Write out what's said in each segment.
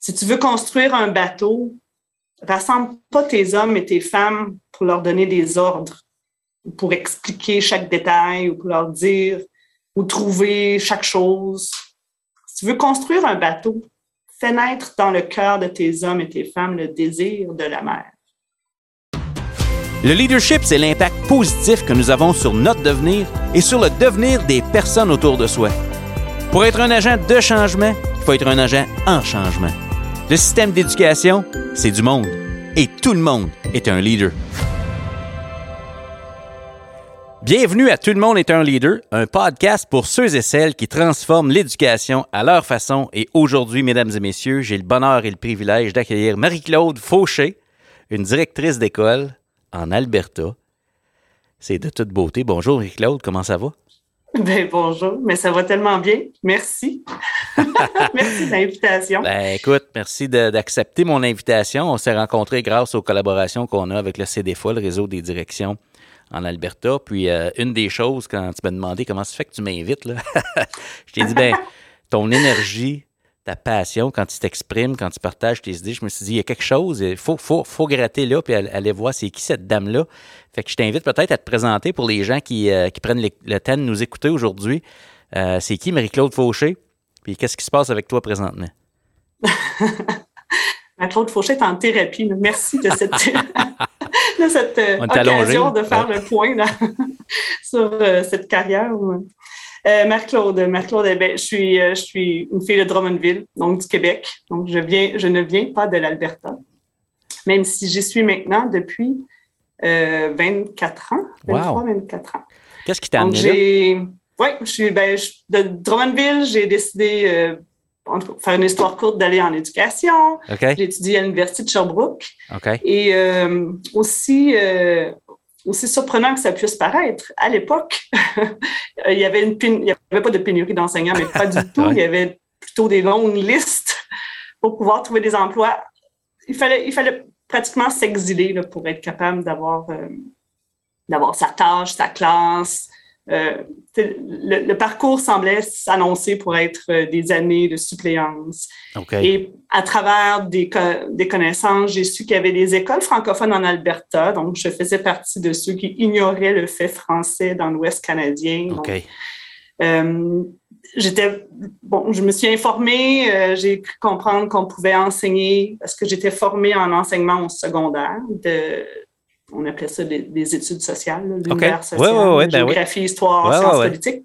Si tu veux construire un bateau, rassemble pas tes hommes et tes femmes pour leur donner des ordres, pour expliquer chaque détail ou pour leur dire ou trouver chaque chose. Si tu veux construire un bateau, fais naître dans le cœur de tes hommes et tes femmes le désir de la mer. Le leadership, c'est l'impact positif que nous avons sur notre devenir et sur le devenir des personnes autour de soi. Pour être un agent de changement, il faut être un agent en changement. Le système d'éducation, c'est du monde. Et tout le monde est un leader. Bienvenue à Tout le monde est un leader, un podcast pour ceux et celles qui transforment l'éducation à leur façon. Et aujourd'hui, mesdames et messieurs, j'ai le bonheur et le privilège d'accueillir Marie-Claude Fauché, une directrice d'école en Alberta. C'est de toute beauté. Bonjour Marie-Claude, comment ça va? Ben, bonjour, mais ça va tellement bien. Merci. merci de l'invitation. Ben, écoute, merci d'accepter mon invitation. On s'est rencontrés grâce aux collaborations qu'on a avec le CDFA, le réseau des directions en Alberta. Puis, euh, une des choses, quand tu m'as demandé comment ça fait que tu m'invites, je t'ai dit, ben, ton énergie, ta passion, quand tu t'exprimes, quand tu partages tes idées, je me suis dit, il y a quelque chose, il faut, faut, faut gratter là, puis aller voir c'est qui cette dame-là. Fait que je t'invite peut-être à te présenter pour les gens qui, euh, qui prennent le temps de nous écouter aujourd'hui. Euh, c'est qui Marie-Claude Fauché? Puis qu'est-ce qui se passe avec toi présentement? Marie-Claude Fauché est en thérapie. Merci de cette, de cette euh, occasion de faire le point sur cette carrière. Euh, Marc-Claude, Marc-Claude, eh ben, je, suis, euh, je suis une fille de Drummondville, donc du Québec. Donc, je, viens, je ne viens pas de l'Alberta, même si j'y suis maintenant depuis 24 euh, ans, 23, 24 ans. Qu'est-ce qui t'a amené là? Oui, je suis ben, de Drummondville, j'ai décidé de faire une histoire courte, d'aller en éducation. J'ai étudié à l'Université de Sherbrooke. Et aussi, aussi surprenant que ça puisse paraître, à l'époque, il y avait une il y avait pas de pénurie d'enseignants, mais pas du tout. Il y avait plutôt des longues listes pour pouvoir trouver des emplois. Il fallait, il fallait pratiquement s'exiler pour être capable d'avoir euh, d'avoir sa tâche, sa classe, euh, le, parcours semblait s'annoncer pour être euh, des années de suppléance. Et à travers des, des connaissances, j'ai su qu'il y avait des écoles francophones en Alberta. Donc, je faisais partie de ceux qui ignoraient le fait français dans l'Ouest canadien. Euh, j'étais bon, je me suis informée, j'ai cru comprendre qu'on pouvait enseigner parce que j'étais formée en enseignement au secondaire de on appelait ça des, études sociales, l'univers social, ben géographie, histoire, sciences politiques.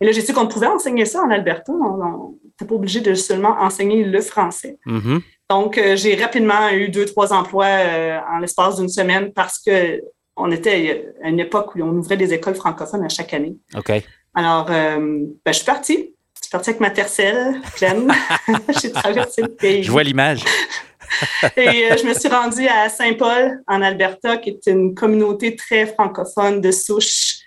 Et là, j'ai su qu'on pouvait enseigner ça en Alberta. On n'était pas obligé de seulement enseigner le français. Mm-hmm. Donc, euh, j'ai rapidement eu deux, trois emplois euh, en l'espace d'une semaine parce que on était à une époque où on ouvrait des écoles francophones à chaque année. OK. Alors, euh, ben, je suis partie. Je suis partie avec ma tercelle pleine. j'ai traversé le pays. Je vois l'image. et euh, je me suis rendue à Saint-Paul, en Alberta, qui est une communauté très francophone de souche.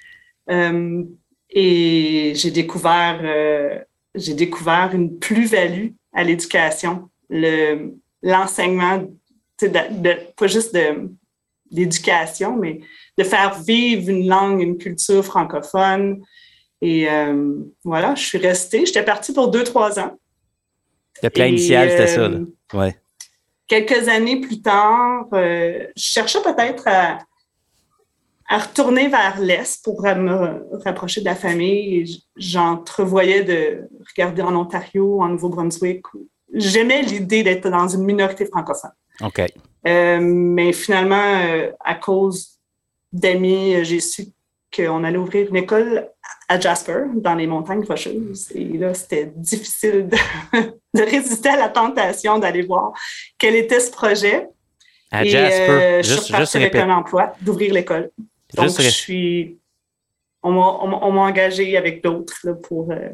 Euh, et j'ai découvert, euh, j'ai découvert une plus-value à l'éducation, le, l'enseignement, de, pas juste de, d'éducation, mais de faire vivre une langue, une culture francophone. Et voilà, je suis restée. J'étais partie pour deux, trois ans. Le plan initial, c'était ça. Ouais quelques années plus tard, euh, je cherchais peut-être à, retourner vers l'Est pour me rapprocher de la famille. J'entrevoyais de regarder en Ontario, en Nouveau-Brunswick. J'aimais l'idée d'être dans une minorité francophone. OK. Euh, mais finalement, euh, à cause d'amis, j'ai su qu'on allait ouvrir une école à Jasper, dans les montagnes rocheuses. Et là, c'était difficile de, résister à la tentation d'aller voir quel était ce projet. À Jasper, euh, je suis avec un emploi, d'ouvrir l'école. Donc, je suis... On m'a engagé avec d'autres pour... Euh,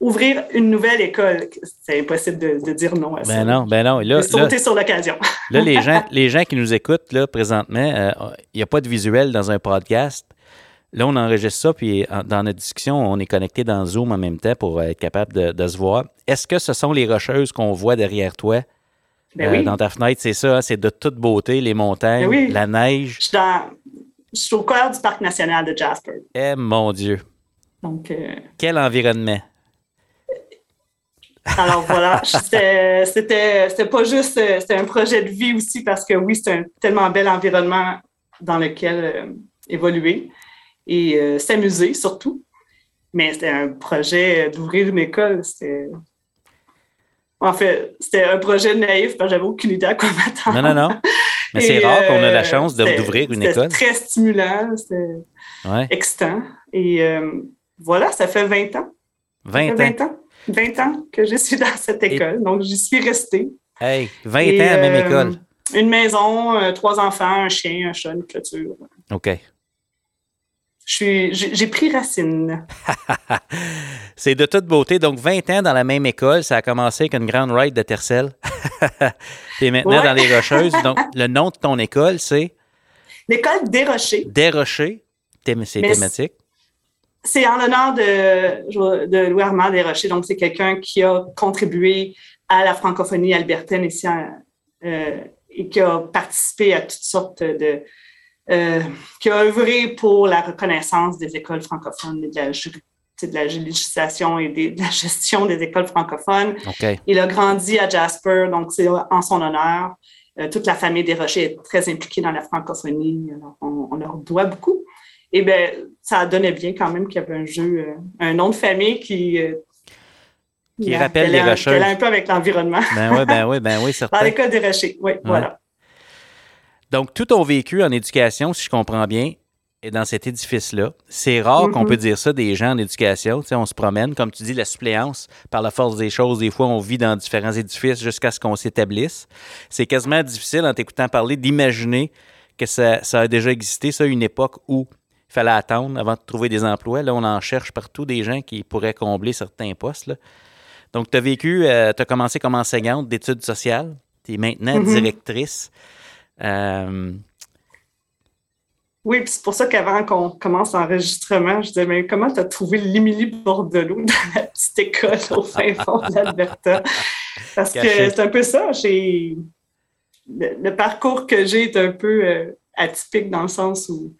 ouvrir une nouvelle école, c'est impossible de, dire non à ben ça. Non, ben non. Là, sauter sur l'occasion. là, les gens, les gens qui nous écoutent là, présentement, euh, il n'y a pas de visuel dans un podcast. Là, on enregistre ça, puis dans notre discussion, on est connecté dans Zoom en même temps pour être capable de, se voir. Est-ce que ce sont les rocheuses qu'on voit derrière toi? Ben euh, dans ta fenêtre, c'est ça, hein? c'est de toute beauté, les montagnes, ben la neige. Je suis, au cœur du parc national de Jasper. Eh mon Dieu. Donc, euh, Quel environnement. Alors voilà, c'était pas juste, c'était un projet de vie aussi parce que oui, c'est un tellement bel environnement dans lequel euh, évoluer et euh, s'amuser surtout. Mais c'était un projet d'ouvrir une école. C'était. En fait, c'était un projet naïf parce que j'avais aucune idée à quoi m'attendre. Non, non, non. Mais c'est rare qu'on ait la chance d'ouvrir une école. C'était très stimulant, c'était excitant. Et voilà, ça fait 20 ans. 20 ans. 20 ans. 20 ans que je suis dans cette école. Donc, j'y suis restée. Hey, 20 ans à la même euh, école. Une maison, euh, trois enfants, un chien, un chat, une clôture. OK. J'ai pris racine. C'est de toute beauté. Donc, 20 ans dans la même école, ça a commencé avec une grande ride de Tercel. tu es maintenant dans les Rocheuses. Donc, le nom de ton école, c'est? L'école des Rochers. Des Rochers. C'est thématique c'est en l'honneur de, de Louis Armand Desrochers. Donc, c'est quelqu'un qui a contribué à la francophonie albertaine ici euh, et qui a participé à toutes sortes de. Euh, qui a œuvré pour la reconnaissance des écoles francophones et de la, de la législation et de la gestion des écoles francophones. Il a grandi à Jasper, donc c'est en son honneur. Euh, toute la famille des Rochers est très impliquée dans la francophonie. on leur doit beaucoup. Et bien, ça donnait bien quand même qu'il y avait un jeu, euh, un nom de famille qui. Qui rappelle les un peu avec l'environnement. Ben oui, ben oui, ben oui, certain. Dans l'école des rochers, oui, voilà. Donc, tout ton vécu en éducation, si je comprends bien, est dans cet édifice-là. C'est rare qu'on mm-hmm. peut dire ça des gens en éducation. Tu sais, on se promène, comme tu dis, la suppléance, par la force des choses, des fois, on vit dans différents édifices jusqu'à ce qu'on s'établisse. C'est quasiment difficile, en t'écoutant parler, d'imaginer que ça, ça, a déjà existé, ça, une époque où il fallait attendre avant de trouver des emplois. Là, on en cherche partout des gens qui pourraient combler certains postes. Donc, tu as vécu, euh, tu as commencé comme enseignante d'études sociales. Tu es maintenant mm-hmm. directrice. Euh, oui, c'est pour ça qu'avant qu'on commence l'enregistrement, je disais, mais comment tu as trouvé l'Émilie Bordelot dans la petite école au fin fond de l'Alberta? Parce que c'est un peu ça. Le, le, parcours que j'ai est un peu euh, atypique dans le sens où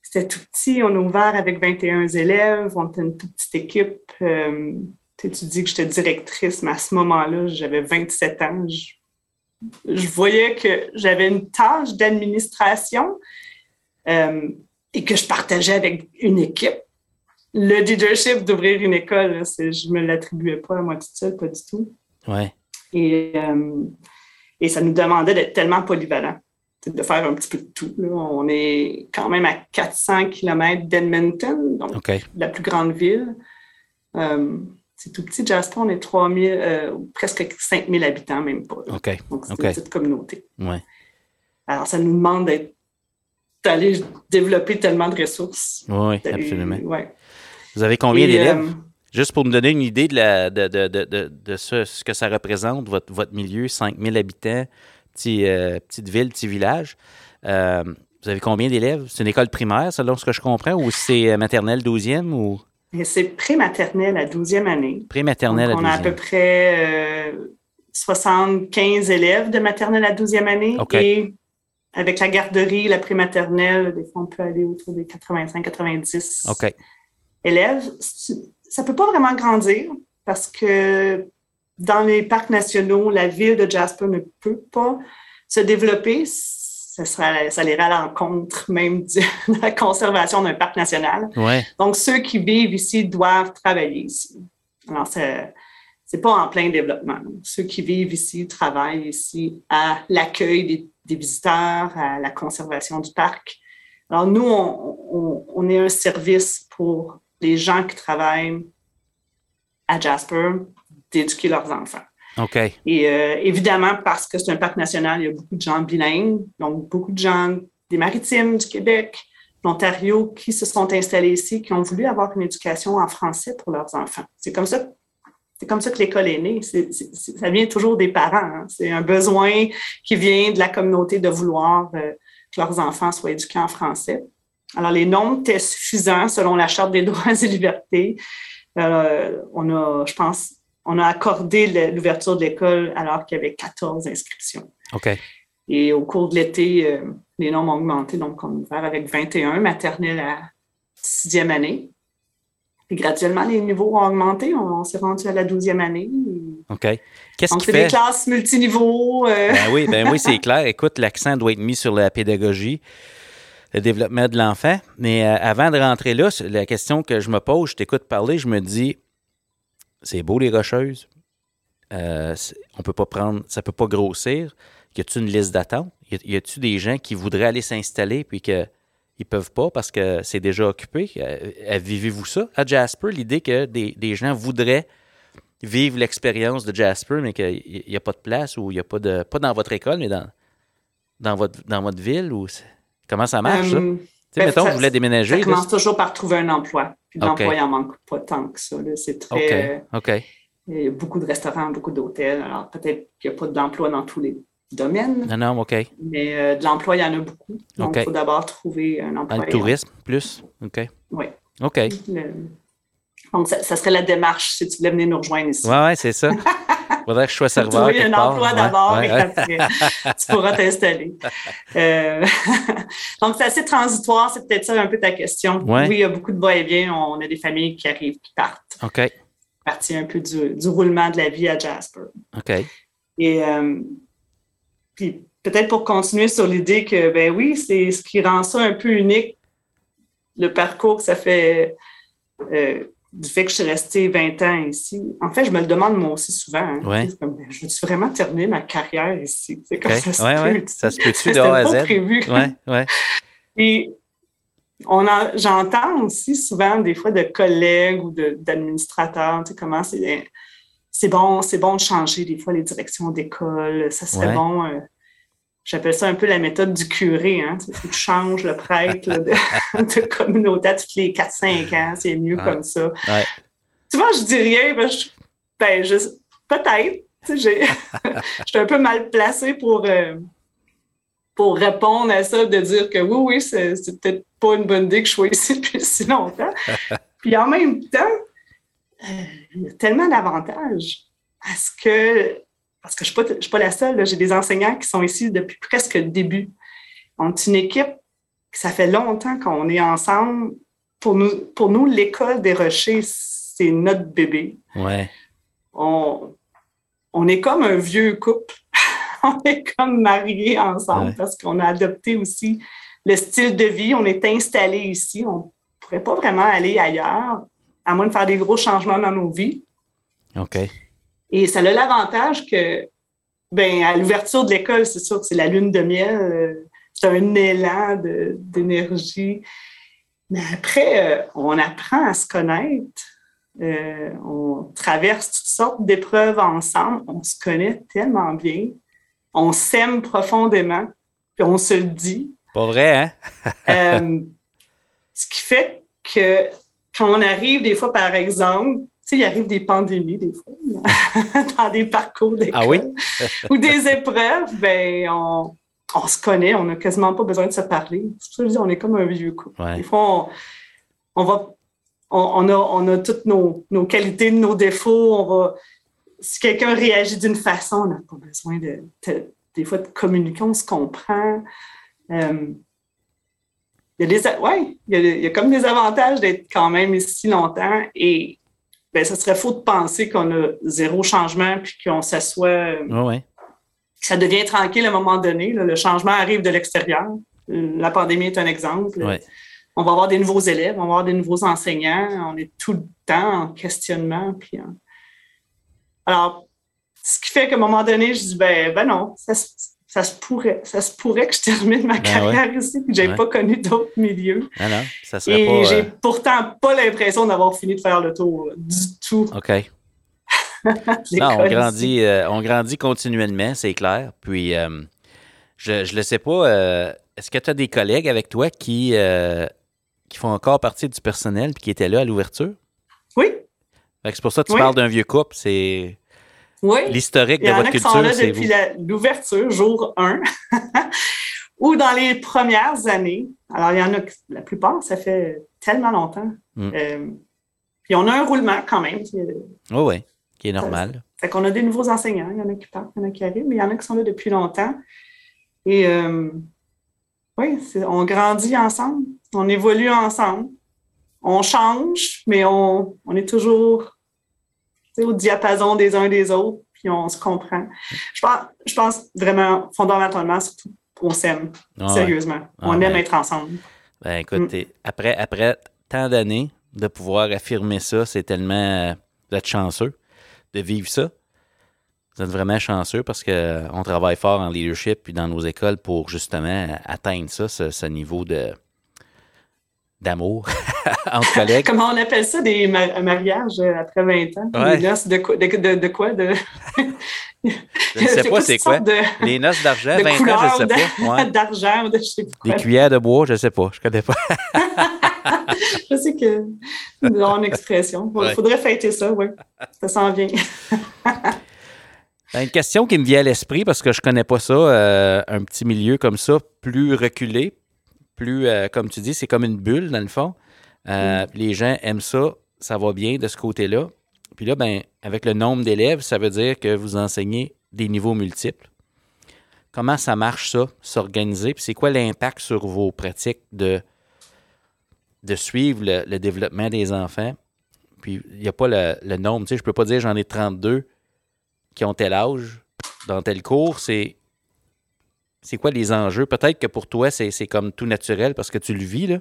c'était tout petit. On a ouvert avec 21 élèves. On était une toute petite équipe. Euh, tu dis que j'étais directrice, mais à ce moment-là, j'avais 27 ans. Je, voyais que j'avais une tâche d'administration euh, et que je partageais avec une équipe. Le leadership d'ouvrir une école, je ne me l'attribuais pas à moi toute seule, pas du tout. Ouais. Et, euh, et ça nous demandait d'être tellement polyvalent de faire un petit peu de tout. On est quand même à 400 km d'Edmonton, donc la plus grande ville. Euh, c'est tout petit, Jasper, on est 3000, euh, presque 5000 habitants, même pas. Donc, c'est une petite communauté. Ouais. Alors, ça nous demande d'aller développer tellement de ressources. Oui, absolument. Vous avez combien d'élèves? Euh, Juste pour me donner une idée de, la, de, de, de, de ce, ce, que ça représente, votre, votre milieu, 5000 habitants, euh, petite ville, petit village. Vous avez combien d'élèves? C'est une école primaire, selon ce que je comprends, ou c'est maternelle 12e ou? C'est pré-maternelle à 12e année. Pré-maternelle à 12e. On a à peu près 75 élèves de maternelle à 12e année. Et avec la garderie, la pré-maternelle, des fois, on peut aller autour des 85-90 élèves. Ça ne peut pas vraiment grandir parce que dans les parcs nationaux, la ville de Jasper ne peut pas se développer. Ça, sera, ça irait à l'encontre même de la conservation d'un parc national. Donc, ceux qui vivent ici doivent travailler ici. Alors, c'est n'est pas en plein développement. Ceux qui vivent ici travaillent ici à l'accueil des, des, visiteurs, à la conservation du parc. Alors, nous, on, on, on est un service pour les gens qui travaillent à Jasper, d'éduquer leurs enfants. OK. Et euh, évidemment, parce que c'est un parc national, il y a beaucoup de gens bilingues, donc beaucoup de gens des maritimes, du Québec, l'Ontario, qui se sont installés ici, qui ont voulu avoir une éducation en français pour leurs enfants. C'est comme ça. C'est comme ça que l'école est née. ça vient toujours des parents. Hein. C'est un besoin qui vient de la communauté de vouloir euh, que leurs enfants soient éduqués en français. Alors, les nombres étaient suffisants selon la Charte des droits et libertés. Euh, on a, je pense, on a accordé l'ouverture de l'école alors qu'il y avait 14 inscriptions. OK. Et au cours de l'été, euh, les nombres ont augmenté. Donc, on a ouvert avec 21 maternelles à sixième année. graduellement, les niveaux ont augmenté. On, s'est rendu à la 12e année. OK. Qu'est-ce qui fait... c'est des classes multiniveaux. Euh. Ben oui, ben oui, c'est clair. Écoute, l'accent doit être mis sur la pédagogie, le développement de l'enfant. Mais euh, avant de rentrer là, la question que je me pose, je t'écoute parler, je me dis, c'est beau les rocheuses. Euh, on peut pas prendre, ça peut pas grossir. Y a-tu une liste d'attente? Y a-tu des gens qui voudraient aller s'installer puis que ils peuvent pas parce que c'est déjà occupé? Euh, vivez-vous ça? À Jasper, l'idée que des, gens voudraient vivre l'expérience de Jasper, mais qu'il n'y a pas de place ou il n'y a pas de. pas dans votre école, mais dans, votre, dans votre ville comment ça marche, ça? Euh, tu sais, mettons, vous voulez déménager. Ça commence toujours par trouver un emploi. Puis l'emploi, il n'en manque pas tant que ça. C'est très. OK. Il y a beaucoup de restaurants, beaucoup d'hôtels. Alors, peut-être qu'il n'y a pas d'emploi dans tous les domaine. Non, non, OK. Mais euh, de l'emploi, il y en a beaucoup. Donc, il faut d'abord trouver un emploi. Dans le tourisme, plus? OK. Oui. OK. Donc, ça, serait la démarche si tu voulais venir nous rejoindre ici. Oui, oui, c'est ça. Il faudrait que je sois serveur. Trouver un emploi d'abord et après, tu pourras t'installer. Euh, donc, c'est assez transitoire. C'est peut-être ça un peu ta question. Oui, il y a beaucoup de va-et-vient. On a des familles qui arrivent, qui partent. OK. Partie un peu du, du, roulement de la vie à Jasper. OK. Et euh, puis peut-être pour continuer sur l'idée que, ben oui, c'est ce qui rend ça un peu unique, le parcours que ça fait euh, du fait que je suis restée 20 ans ici. En fait, je me le demande moi aussi souvent. Hein. Ben, je veux vraiment terminer ma carrière ici? C'est comme ça se peut? Ça se peut-tu de A à Z? prévu. Ouais, ouais. Et on j'entends aussi souvent des fois de collègues ou d'administrateurs, tu sais, comment c'est c'est bon, c'est bon de changer des fois les directions d'école. Ça serait bon. Euh, j'appelle ça un peu la méthode du curé. Hein? Tu changes le prêtre de, communauté toutes les 4-5 ans. C'est mieux comme ça. Tu vois, je dis rien. Ben, je, ben, peut-être. Je suis un peu mal placée pour, euh, pour répondre à ça, de dire que oui, oui, c'est, peut-être pas une bonne idée que je sois ici depuis si longtemps. Puis en même temps, il y a tellement d'avantages parce que, parce que je ne suis, pas la seule. J'ai des enseignants qui sont ici depuis presque le début. On est une équipe, ça fait longtemps qu'on est ensemble. Pour nous, pour nous l'école des Rochers, c'est notre bébé. Ouais. On, on est comme un vieux couple. on est comme mariés ensemble parce qu'on a adopté aussi le style de vie. On est installé ici. On ne pourrait pas vraiment aller ailleurs à moins de faire des gros changements dans nos vies. OK. Et ça a l'avantage que, ben, à l'ouverture de l'école, c'est sûr que c'est la lune de miel, euh, c'est un élan d'énergie. Mais après, euh, on apprend à se connaître. Euh, on traverse toutes sortes d'épreuves ensemble. On se connaît tellement bien. On s'aime profondément. Puis on se le dit. Pas vrai, hein? ce qui fait que quand on arrive des fois, par exemple, sais, il arrive des pandémies des fois dans des parcours d'école. Ah oui? ou des épreuves, ben on, on se connaît, on n'a quasiment pas besoin de se parler. Je dis, on est comme un vieux couple. Des fois, on, va on, a, on a toutes nos, nos, qualités, nos défauts. On va, si quelqu'un réagit d'une façon, on n'a pas besoin de, des fois de communiquer, on se comprend. Euh, il y a des, ouais, il y a, comme des avantages d'être quand même ici longtemps et ben, ça serait faux de penser qu'on a zéro changement puis qu'on s'assoit. ouais. Ça devient tranquille à un moment donné. le changement arrive de l'extérieur. La pandémie est un exemple. On va avoir des nouveaux élèves, on va avoir des nouveaux enseignants. On est tout le temps en questionnement. Puis, Alors, ce qui fait qu'à un moment donné, je dis, ben, ben non, ça, ça se pourrait, ça se pourrait que je termine ma ben carrière ici, que je n'ai pas connu d'autres milieux. Ah non, ça serait Et j'ai euh, pourtant pas l'impression d'avoir fini de faire le tour du tout. OK. non, on grandit, euh, on grandit continuellement, c'est clair. Puis, euh, je ne le sais pas, est-ce que tu as des collègues avec toi qui, qui font encore partie du personnel et qui étaient là à l'ouverture? Oui. C'est pour ça que tu parles d'un vieux couple, c'est oui. L'historique de votre culture, c'est depuis l'ouverture, jour 1, ou dans les premières années. Alors, il y en a, la plupart, ça fait tellement longtemps. Mm. Euh, puis on a un roulement quand même. Oui, oui, qui est normal. fait qu'on a des nouveaux enseignants. Il y en a qui partent, il y en a qui arrivent, mais il y en a qui sont là depuis longtemps. Et euh, oui, on grandit ensemble, on évolue ensemble. on change, mais on, on est toujours au diapason des uns des autres, puis on se comprend. Je pense, je pense vraiment, fondamentalement, surtout, on s'aime, sérieusement. Ah on aime être ensemble. Ben écoute, mm. après, après tant d'années, de pouvoir affirmer ça, c'est tellement d'être chanceux de vivre ça. Vous êtes vraiment chanceux parce qu'on travaille fort en leadership et dans nos écoles pour justement atteindre ça, ce niveau de, d'amour entre collègues. Comment on appelle ça, des mariages euh, après 20 ans? Ouais. Les noces de quoi? De, de, quoi? De... je ne sais pas c'est quoi. Les noces d'argent, 20 ans, je ne sais pas. Ouais. D'argent, de je sais pas. Des cuillères de bois, je ne sais pas. Je ne connais pas. je sais que c'est une expression. Il faudrait fêter ça, oui. Ça s'en vient. Une question qui me vient à l'esprit parce que je ne connais pas ça, euh, un petit milieu comme ça, plus reculé, plus, euh, comme tu dis, c'est comme une bulle dans le fond. Euh, les gens aiment ça, ça va bien de ce côté-là. Puis là, ben, avec le nombre d'élèves, ça veut dire que vous enseignez des niveaux multiples. Comment ça marche ça, s'organiser? Puis c'est quoi l'impact sur vos pratiques de, de suivre le, développement des enfants? Puis il n'y a pas le, le nombre. Tu sais, je ne peux pas dire j'en ai 32 qui ont tel âge dans tel cours. C'est c'est quoi les enjeux? Peut-être que pour toi, c'est comme tout naturel parce que tu le vis, là.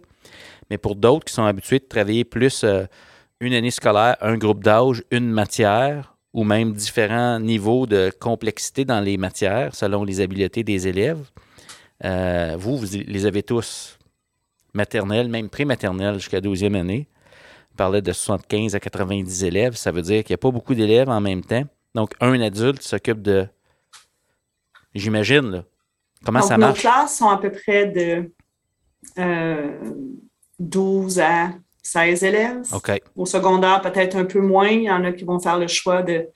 mais pour d'autres qui sont habitués de travailler plus euh, une année scolaire, un groupe d'âge, une matière, ou même différents niveaux de complexité dans les matières selon les habiletés des élèves, euh, vous, vous les avez tous maternelles, même pré-maternelles jusqu'à 12e année. On parlait de 75 à 90 élèves. Ça veut dire qu'il n'y a pas beaucoup d'élèves en même temps. Donc, un adulte s'occupe de, j'imagine, Comment ça marche? Nos classes sont à peu près de 12 euh, à 16 élèves. Au secondaire, peut-être un peu moins. Il y en a qui vont faire le choix de,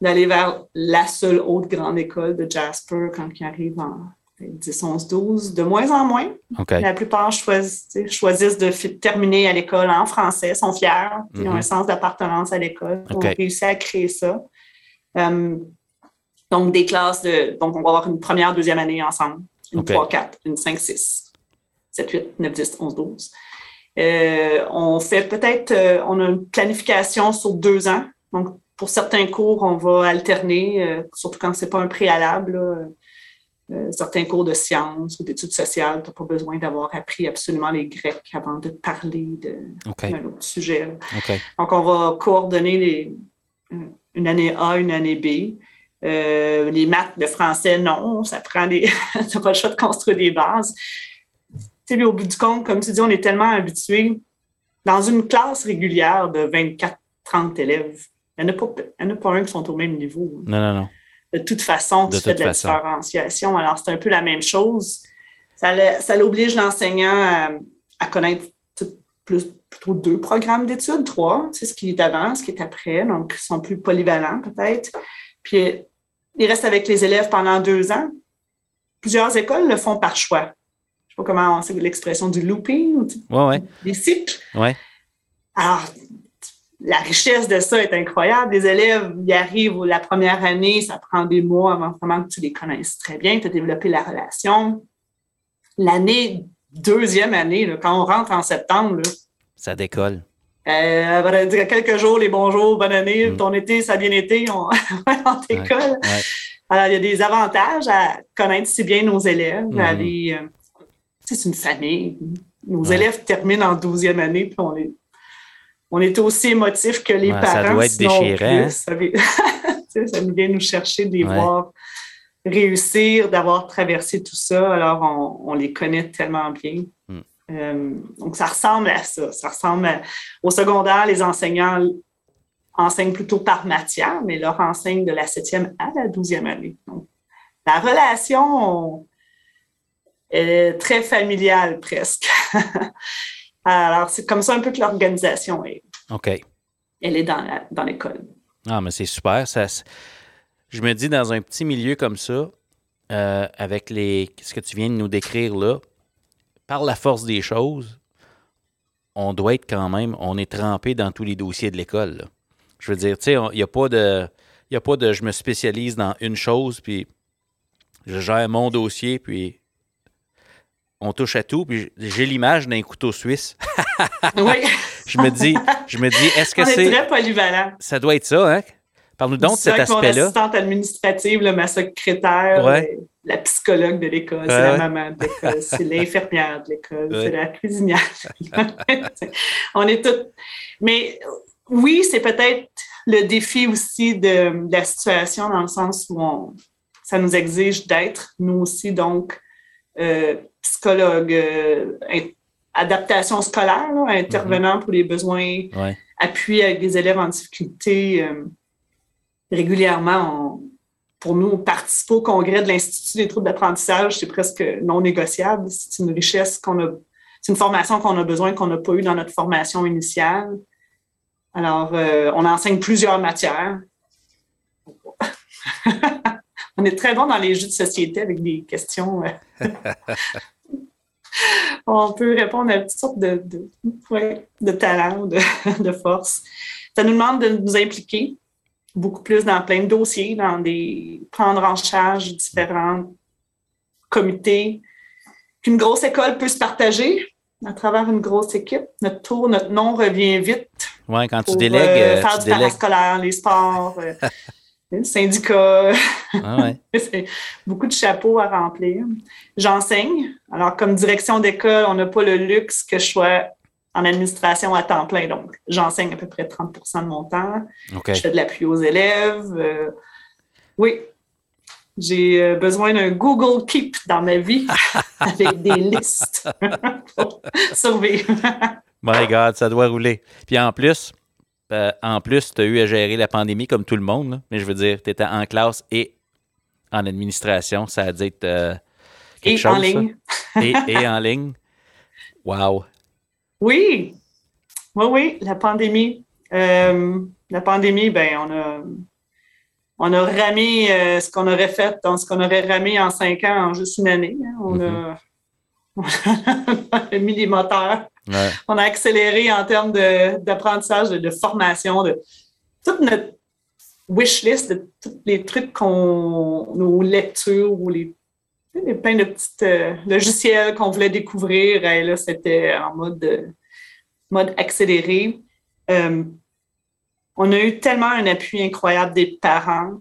d'aller vers la seule autre grande école de Jasper quand ils arrivent en 10, 11, 12. De moins en moins. La plupart choisissent, choisissent de terminer à l'école en français, sont fiers, ils ont mm-hmm. un sens d'appartenance à l'école. On réussit à créer ça. Euh, donc, des classes de. Donc, on va avoir une première, deuxième année ensemble. Une 3, 4, une 5, 6, 7, 8, 9, 10, 11, 12. on fait peut-être. Euh, on a une planification sur deux ans. Donc, pour certains cours, on va alterner, euh, surtout quand ce n'est pas un préalable. Euh, certains cours de sciences ou d'études sociales, tu n'as pas besoin d'avoir appris absolument les Grecs avant de parler d'un autre sujet. Donc, on va coordonner les, une année A, une année B. Euh, les maths, de français, non, ça prend des. pas le choix de construire des bases. Tu sais, au bout du compte, comme tu dis, on est tellement habitué. Dans une classe régulière de 24-30 élèves, il n'y en, en, a pas un qui sont au même niveau. Non, non, non. De toute façon, tu fais de la différenciation. Alors, c'est un peu la même chose. Ça, l'oblige l'enseignant à, connaître plus, plutôt deux programmes d'études, trois, c'est ce qui est avant, ce qui est après, donc ils sont plus polyvalents peut-être. Puis il reste avec les élèves pendant deux ans. Plusieurs écoles le font par choix. Je ne sais pas comment c'est l'expression du looping, des cycles. Ouais. Alors, la richesse de ça est incroyable. Les élèves y arrivent la première année, ça prend des mois avant vraiment que tu les connaisses très bien, tu as développé la relation. L'année, deuxième année, quand on rentre en septembre, ça décolle. Euh, dire quelques jours, les bonjours, bonne année, mm. ton été, ça a bien été, on, on t'école. Alors, il y a des avantages à connaître si bien nos élèves, mm. euh, c'est une famille. Nos élèves terminent en douzième année, puis on est, on est aussi émotifs que les parents. Ça doit être déchirant. Ça, ça vient nous chercher de les voir réussir, d'avoir traversé tout ça. Alors, on, on les connaît tellement bien. Euh, donc, ça ressemble à ça. Ça ressemble au secondaire, les enseignants enseignent plutôt par matière, mais leur enseigne de la septième à la douzième année. Donc, la relation est très familiale presque. Alors, c'est comme ça un peu que l'organisation est. OK. Elle est dans l'école. ah, mais c'est super. Ça, je me dis, dans un petit milieu comme ça, euh, avec les, ce que tu viens de nous décrire là, par la force des choses, on doit être quand même, on est trempé dans tous les dossiers de l'école. Je veux dire, tu sais, il n'y a pas de. Il a pas de je me spécialise dans une chose, puis je gère mon dossier, puis on touche à tout, puis j'ai l'image d'un couteau suisse. oui. je me dis, je me dis, est-ce que c'est. très polyvalent. Ça doit être ça, hein? Parle-nous donc de cet aspect-là. Mon assistante administrative, ma secrétaire, la psychologue de l'école, c'est la maman de l'école, c'est l'infirmière de l'école, c'est la cuisinière. On est toutes. Mais oui, c'est peut-être le défi aussi de, la situation dans le sens où ça nous exige d'être, nous aussi, donc, euh, psychologue, euh, adaptation scolaire, intervenant pour les besoins, appui avec des élèves en difficulté. Euh, régulièrement, pour nous, participer au congrès de l'Institut des troubles d'apprentissage, c'est presque non négociable. C'est une richesse qu'on a, c'est une formation qu'on a besoin qu'on n'a pas eu dans notre formation initiale. Alors, on enseigne plusieurs matières. on est très bon dans les jeux de société avec des questions on peut répondre à toutes sortes de, de, de talents, de, de force. Ça nous demande de nous impliquer beaucoup plus dans plein de dossiers, dans des prendre en charge différents comités, qu'une grosse école peut se partager à travers une grosse équipe. Notre tour, notre nom revient vite. Oui, quand tu délègues. Euh, faire tu du scolaire, les sports. Euh, syndicat. Ah c'est beaucoup de chapeaux à remplir. J'enseigne. Alors, comme direction d'école, on n'a pas le luxe que je sois en administration à temps plein. Donc, j'enseigne à peu près 30% de mon temps. Je fais de l'appui aux élèves. Euh, oui, j'ai euh, besoin d'un Google Keep dans ma vie avec des listes pour survivre. My God, ça doit rouler. Puis en plus, euh, en plus, tu as eu à gérer la pandémie comme tout le monde, mais je veux dire, tu étais en classe et en administration. Ça a être euh, quelque et chose. En ligne. et, en ligne. Wow. Oui. Oui, oui, la pandémie. Euh, la pandémie, ben, on a, on a ramé ce qu'on aurait fait, ce qu'on aurait ramé en cinq ans en juste une année. Hein. On, a, mm-hmm. on a mis les moteurs on a accéléré en termes d'apprentissage, de, formation, de toute notre wish list, de tous les trucs qu'on, nos lectures ou les, plein de petits euh, logiciels qu'on voulait découvrir. Et là, c'était en mode, mode accéléré. Euh, on a eu tellement un appui incroyable des parents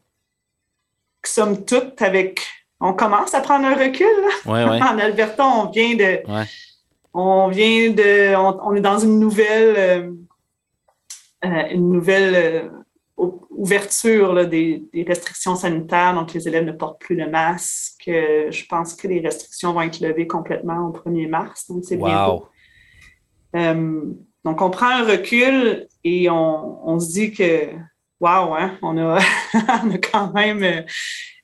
que somme toute avec on commence à prendre un recul. en Alberta, on vient de, on vient de, on, est dans une nouvelle, euh, euh, une nouvelle euh, ouverture des, restrictions sanitaires. Donc, les élèves ne portent plus le masque. je pense que les restrictions vont être levées complètement au 1er mars. Donc, c'est wow. donc, on prend un recul et on, se dit que, wow, hein, on, a, on a quand même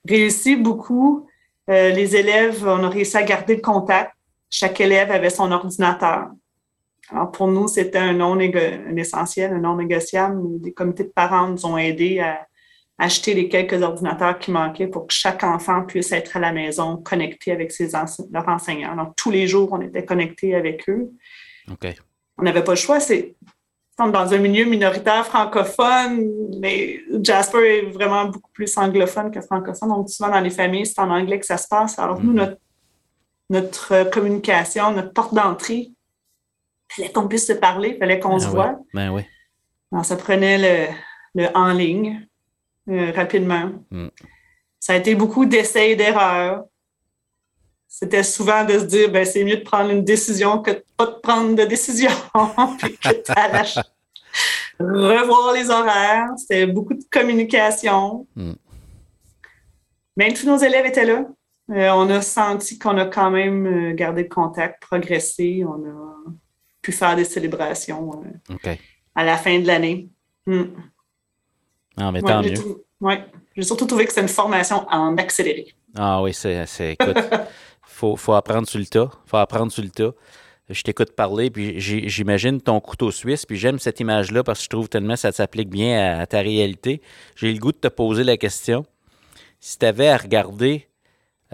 réussi beaucoup. les élèves, on a réussi à garder le contact chaque élève avait son ordinateur. Alors, pour nous, c'était un non un essentiel, un non négociable. Des comités de parents nous ont aidés à acheter les quelques ordinateurs qui manquaient pour que chaque enfant puisse être à la maison connecté avec ses leurs enseignants. Donc, tous les jours, on était connectés avec eux. On n'avait pas le choix. C'est dans un milieu minoritaire francophone, mais Jasper est vraiment beaucoup plus anglophone que francophone. Donc, souvent, dans les familles, c'est en anglais que ça se passe. Alors, nous, mm-hmm. notre notre communication, notre porte d'entrée. Il fallait qu'on puisse se parler, il fallait qu'on ben se voit. Ben oui. Alors, ça prenait le, en ligne euh, rapidement. Mm. Ça a été beaucoup d'essais et d'erreurs. C'était souvent de se dire, ben, c'est mieux de prendre une décision que de pas de prendre de décision. puis que revoir les horaires. C'était beaucoup de communication. Mm. Mais tous nos élèves étaient là. Euh, on a senti qu'on a quand même euh, gardé le contact, progressé. On a pu faire des célébrations euh, à la fin de l'année. Hmm. Ah, mais tant mieux. J'ai surtout trouvé que c'est une formation en accéléré. Ah oui, c'est. Écoute, faut, faut apprendre sur le tas. faut apprendre sur le tas. Je t'écoute parler, puis j'imagine ton couteau suisse, puis j'aime cette image-là parce que je trouve tellement que ça s'applique bien à, ta réalité. J'ai le goût de te poser la question. Si tu avais à regarder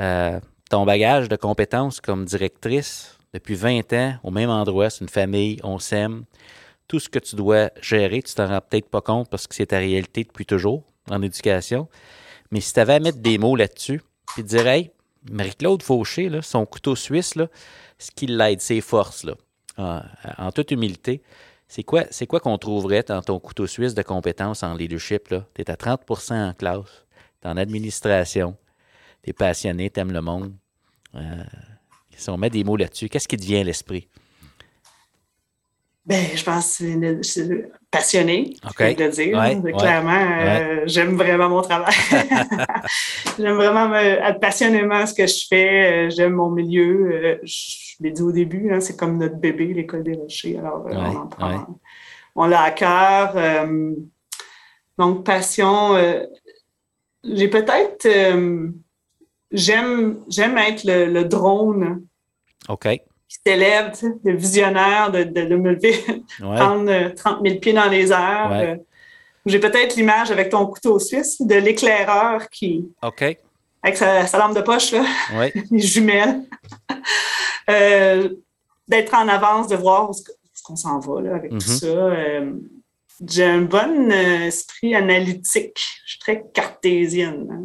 euh, ton bagage de compétences comme directrice depuis 20 ans au même endroit, c'est une famille, on s'aime. Tout ce que tu dois gérer, tu t'en rends peut-être pas compte parce que c'est ta réalité depuis toujours en éducation. Mais si tu avais à mettre des mots là-dessus, puis dire, hey, Marie-Claude Fauché, son couteau suisse, ce qui l'aide, ses forces, là, en, toute humilité, C'est quoi, c'est quoi qu'on trouverait dans ton couteau suisse de compétences en leadership? Tu es à 30% en classe, tu en administration, tu es passionné, tu aimes le monde. Euh, si on met des mots là-dessus, qu'est-ce qui te vient à l'esprit? Ben, je pense que c'est passionné, okay. je dire. Clairement, euh, j'aime vraiment mon travail. j'aime vraiment être passionnément ce que je fais. Euh, j'aime mon milieu. Euh, je l'ai dit au début, hein, c'est comme notre bébé, l'école des rochers. Alors, on en prend. On l'a à cœur. donc, passion. J'ai peut-être. J'aime, j'aime être le, le drone. OK qui s'élève, le visionnaire de, de, me lever, prendre 30 000 pieds dans les airs. Euh, j'ai peut-être l'image avec ton couteau suisse de l'éclaireur qui. OK. Avec sa, lampe de poche, là, les jumelles. Euh, d'être en avance, de voir où ce qu'on s'en va là, avec tout mm-hmm. ça. Euh, j'ai un bon esprit analytique. Je suis très cartésienne. Hein.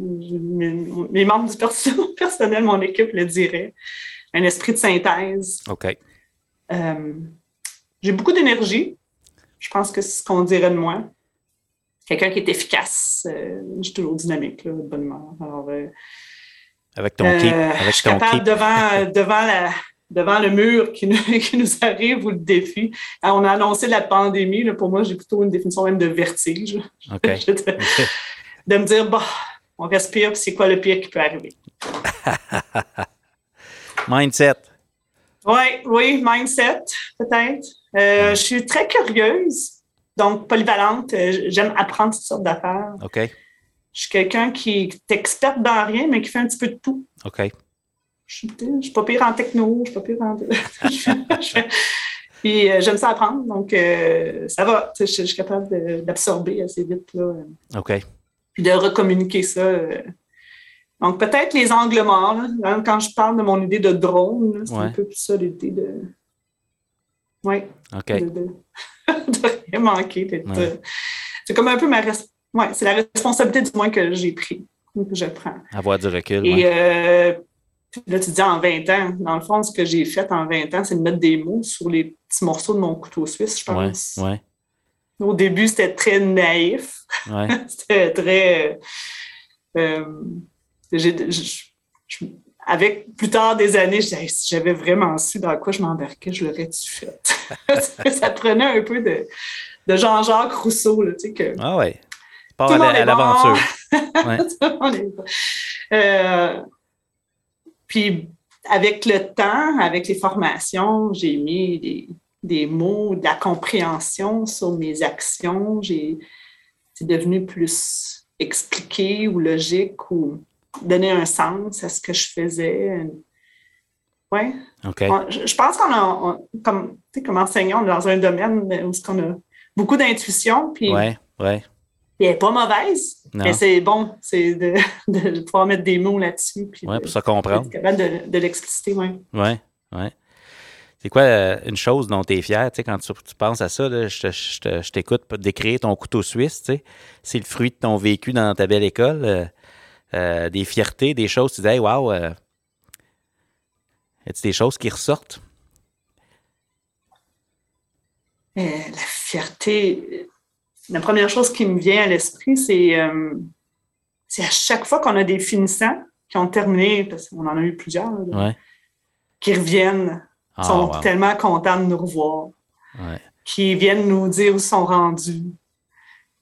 Mes, membres du personnel, mon équipe le diraient un esprit de synthèse. OK. Euh, j'ai beaucoup d'énergie. Je pense que c'est ce qu'on dirait de moi. Quelqu'un qui est efficace. Euh, je suis toujours dynamique, là, bonnement. Alors, euh, avec ton keep. Avec je suis capable devant, devant, la, devant le mur qui nous, qui nous, arrive ou le défi. on a annoncé la pandémie. Là, pour moi, j'ai plutôt une définition même de vertige. De, me dire, bah, on respire, c'est quoi le pire qui peut arriver? Mindset. Oui, oui, mindset, peut-être. Euh, je suis très curieuse, donc polyvalente. Euh, j'aime apprendre toutes sortes d'affaires. OK. Je suis quelqu'un qui est experte dans rien, mais qui fait un petit peu de tout. OK. Je ne suis pas pire en techno, je suis pas pire en. Puis euh, j'aime ça apprendre, donc ça va. Je, suis capable d'absorber assez vite. Là, OK. Puis de recommuniquer ça donc, peut-être les angles morts. Hein, quand je parle de mon idée de drone, c'est un peu plus ça l'idée de. Oui. OK. De, rien manquer. Euh, c'est comme un peu ma. Ouais, c'est la responsabilité du moins que j'ai pris, que je prends. Avoir du recul. Et euh, là, tu dis en 20 ans. Dans le fond, ce que j'ai fait en 20 ans, c'est de mettre des mots sur les petits morceaux de mon couteau suisse, je pense. Ouais. ouais. Au début, c'était très naïf. Ouais. c'était très. Euh, avec plus tard des années, je si j'avais vraiment su dans quoi je m'embarquais, je l'aurais-tu fait? ça prenait un peu de, de Jean-Jacques Rousseau, tu sais, que. Ah ouais. Pas à l'aventure. Euh, puis, avec le temps, avec les formations, j'ai mis des, des, mots, de la compréhension sur mes actions. C'est devenu plus expliqué ou logique ou donner un sens à ce que je faisais. Oui. Je, pense qu'on a, comme, comme enseignant, on est dans un domaine où on a beaucoup d'intuition. Puis, ouais, ouais. Elle n'est pas mauvaise, mais c'est bon, c'est de, de, pouvoir mettre des mots là-dessus. Oui, pour se comprendre. capable de, de l'expliciter, oui. Oui, oui. C'est quoi euh, une chose dont tu es fier, tu sais, quand tu, penses à ça, là, je, je, t'écoute décrire ton couteau suisse, tu sais, c'est le fruit de ton vécu dans ta belle école. Euh, euh, des fiertés, des choses, tu dis, hey, wow, y a des choses qui ressortent? La fierté, la première chose qui me vient à l'esprit, c'est c'est à chaque fois qu'on a des finissants qui ont terminé, parce qu'on en a eu plusieurs, qui reviennent, ah, sont tellement contents de nous revoir, qui viennent nous dire où ils sont rendus,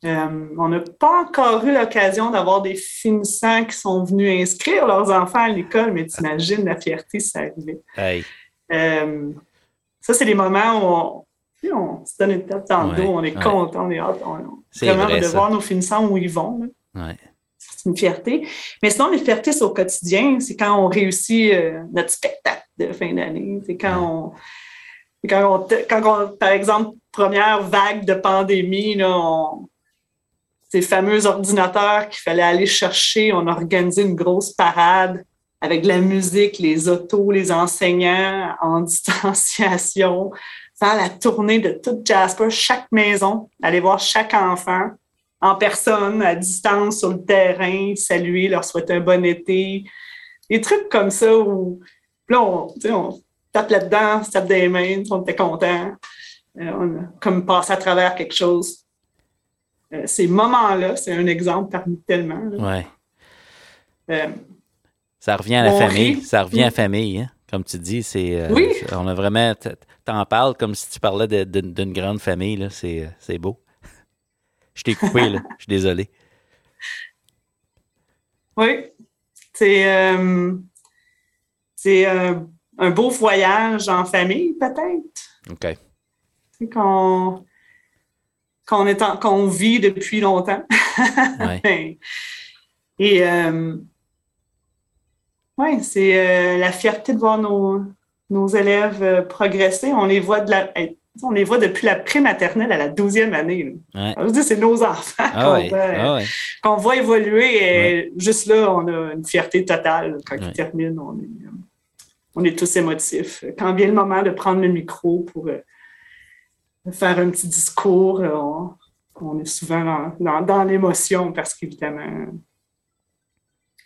euh, on n'a pas encore eu l'occasion d'avoir des finissants qui sont venus inscrire leurs enfants à l'école, mais t'imagines la fierté si ça arrivait. Euh, ça, c'est des moments où on, se donne une tête dans le dos, on est content, on est hâte, vraiment de voir nos finissants où ils vont. C'est une fierté. Mais sinon, les fiertés, c'est au quotidien. C'est quand on réussit euh, notre spectacle de fin d'année. C'est quand on, quand on, par exemple, première vague de pandémie, là, on, ces fameux ordinateurs qu'il fallait aller chercher. On a organisé une grosse parade avec de la musique, les autos, les enseignants en distanciation, faire la tournée de toute Jasper, chaque maison, aller voir chaque enfant en personne, à distance, sur le terrain, saluer, leur souhaiter un bon été. Des trucs comme ça où là, on, on tape là-dedans, on se tape des mains, on était content. on a comme passé à travers quelque chose. ces moments-là, c'est un exemple parmi tellement. Oui. ça revient à la famille. Ça revient à la famille, hein? comme tu dis. C'est, oui. On a vraiment. T'en parles comme si tu parlais d'une grande famille. C'est, beau. Je t'ai coupé, là. Je suis désolé. Oui. C'est, euh, euh, un beau voyage en famille, peut-être. OK. Qu'on, vit depuis longtemps. Ouais. Et euh, ouais, c'est la fierté de voir nos, nos élèves progresser. On les voit de la, on les voit depuis la prématernelle à la douzième année. Je dis, c'est nos enfants ah ah qu'on voit, évoluer. Et juste là, on a une fierté totale. Quand ils terminent, on est, tous émotifs. Quand vient le moment de prendre le micro pour euh, faire un petit discours, on, est souvent dans, l'émotion parce qu'évidemment,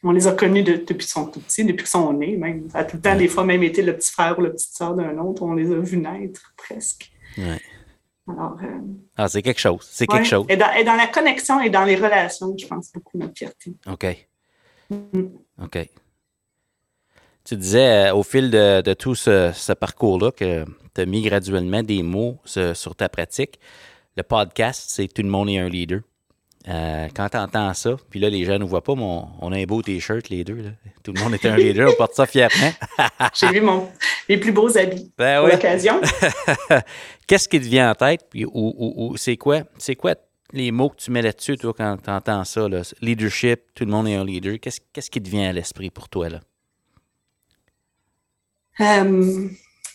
on les a connus depuis qu'ils sont tout petits, depuis qu'ils sont nés même. Ça a tout le temps, des fois, même été le petit frère ou la petite soeur d'un autre. On les a vus naître presque. Alors, euh, ah, c'est quelque chose. C'est quelque chose. Et dans, la connexion et dans les relations, je pense beaucoup notre fierté. OK. Mm. OK. Tu disais euh, au fil de, tout ce, parcours-là que tu as mis graduellement des mots sur ta pratique. Le podcast, c'est Tout le monde est un leader. Euh, quand tu entends ça, puis là, les gens ne voient pas, mais on, a un beau T-shirt, les deux. Là. Tout le monde est un leader, on porte ça fièrement. J'ai vu mon, mes plus beaux habits ben pour l'occasion. Qu'est-ce qui te vient en tête? Puis, ou, c'est quoi, c'est quoi les mots que tu mets là-dessus, toi, quand tu entends ça? Là? Leadership, tout le monde est un leader. Qu'est-ce, qu'est-ce qui te vient à l'esprit pour toi? là? Euh,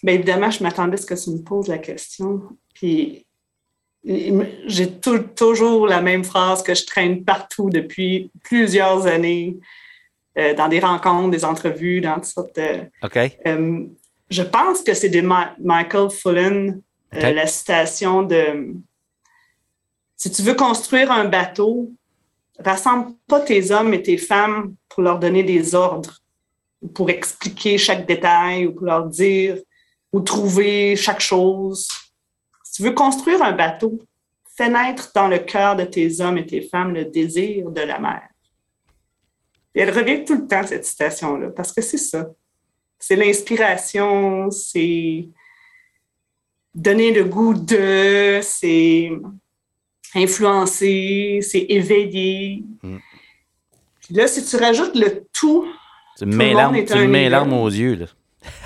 bien évidemment, je m'attendais à ce que tu me poses la question. Puis j'ai toujours la même phrase que je traîne partout depuis plusieurs années, euh, dans des rencontres, des entrevues, dans toutes sortes de. OK. Euh, je pense que c'est de Michael Fullen, euh, la citation de Si tu veux construire un bateau, rassemble pas tes hommes et tes femmes pour leur donner des ordres, ou pour expliquer chaque détail, ou pour leur dire ou trouver chaque chose tu veux construire un bateau, fais naître dans le cœur de tes hommes et tes femmes le désir de la mer. Et elle revient tout le temps, cette citation-là, parce que c'est ça. C'est l'inspiration, c'est donner le goût de, c'est influencer, c'est éveiller. Mm. Puis là, si tu rajoutes le tout, tu mets l'arme aux yeux. Là,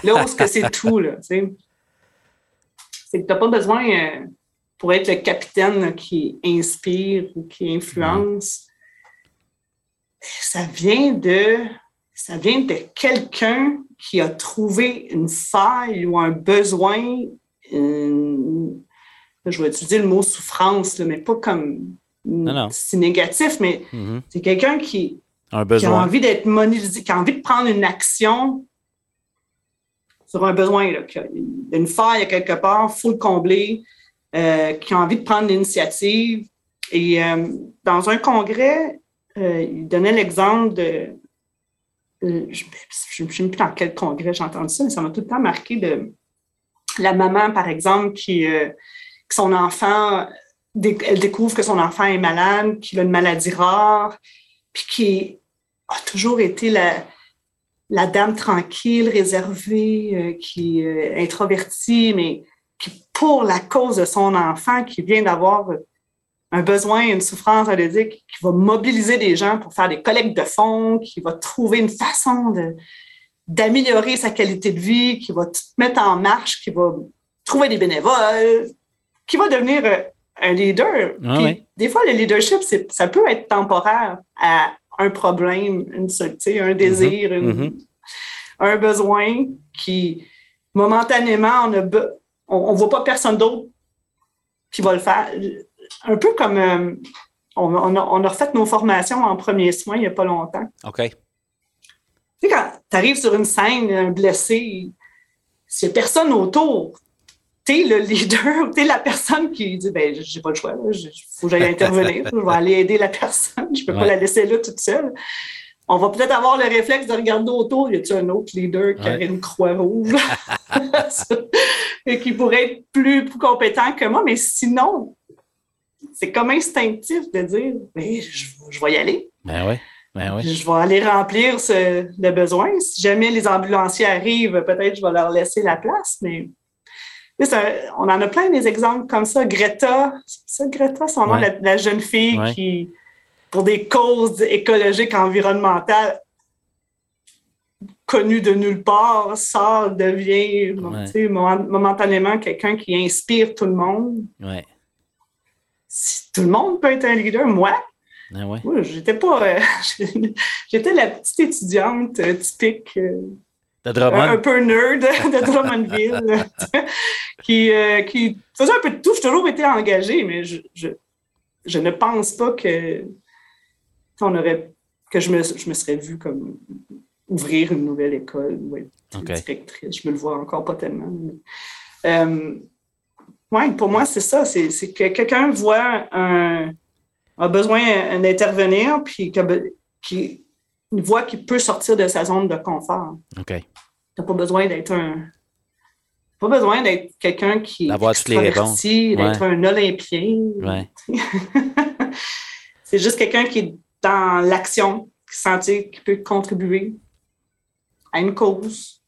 là où que c'est tout, là, tu sais? C'est que tu n'as pas besoin, euh, pour être le capitaine qui inspire ou qui influence, ça vient de ça vient de quelqu'un qui a trouvé une faille ou un besoin, je vais utiliser le mot souffrance, mais pas comme si négatif, mais mm-hmm. c'est quelqu'un qui, qui, a envie d'être monétisé, qui a envie de prendre une action sur un besoin. Là, une faille quelque part, il faut le combler, euh, qui a envie de prendre l'initiative. Et euh, dans un congrès, euh, il donnait l'exemple de. je ne sais plus dans quel congrès j'ai entendu ça, mais ça m'a tout le temps marqué de la maman, par exemple, qui, son enfant, elle découvre que son enfant est malade, qu'il a une maladie rare, puis qui a toujours été la, la dame tranquille, réservée, euh, qui est introvertie, mais qui, pour la cause de son enfant, qui vient d'avoir un besoin, une souffrance, à dire, qui va mobiliser des gens pour faire des collectes de fonds, qui va trouver une façon d'améliorer sa qualité de vie, qui va tout mettre en marche, qui va trouver des bénévoles, qui va devenir euh, un leader. Ah des fois, le leadership, ça peut être temporaire à un problème, une, un désir, mm-hmm. un besoin qui, momentanément, on ne voit pas personne d'autre qui va le faire. Un peu comme euh, on, a, refait nos formations en premiers soins il n'y a pas longtemps. OK. Tu sais, quand tu arrives sur une scène, un blessé, s'il n'y a personne autour, tu es le leader, tu es la personne qui dit ben j'ai pas le choix, il faut que j'aille intervenir, je vais aller aider la personne, je peux pas la laisser là toute seule. On va peut-être avoir le réflexe de regarder autour, y a-t-il un autre leader qui a une croix rouge? et qui pourrait être plus, compétent que moi, mais sinon, c'est comme instinctif de dire, mais je, vais y aller. Ben oui. Ben oui. Je vais aller remplir ce, le besoin. Si jamais les ambulanciers arrivent, peut-être je vais leur laisser la place, mais on en a plein des exemples comme ça. Greta, c'est Greta, son nom, la, jeune fille qui, pour des causes écologiques, environnementales, connue de nulle part, sort, devient momentanément quelqu'un qui inspire tout le monde. Si tout le monde peut être un leader, moi, ben j'étais pas. Euh, j'étais la petite étudiante euh, typique. Euh, un, peu nerd de Drummondville, qui, euh, qui faisait un peu de tout. J'ai toujours été engagée, mais je, je, ne pense pas que on aurait que je me, je me serais vue comme ouvrir une nouvelle école ou directrice. Je me le vois encore pas tellement. Euh, oui, pour moi, c'est ça. C'est que quelqu'un voit un, a besoin d'intervenir, puis qui, voit qu'il peut sortir de sa zone de confort. OK. Tu n'as pas besoin d'être un. Pas besoin d'être quelqu'un qui D'avoir toutes les réponses. d'être un Olympien. Ouais. c'est juste quelqu'un qui est dans l'action, qui sentit qu'il peut contribuer à une cause.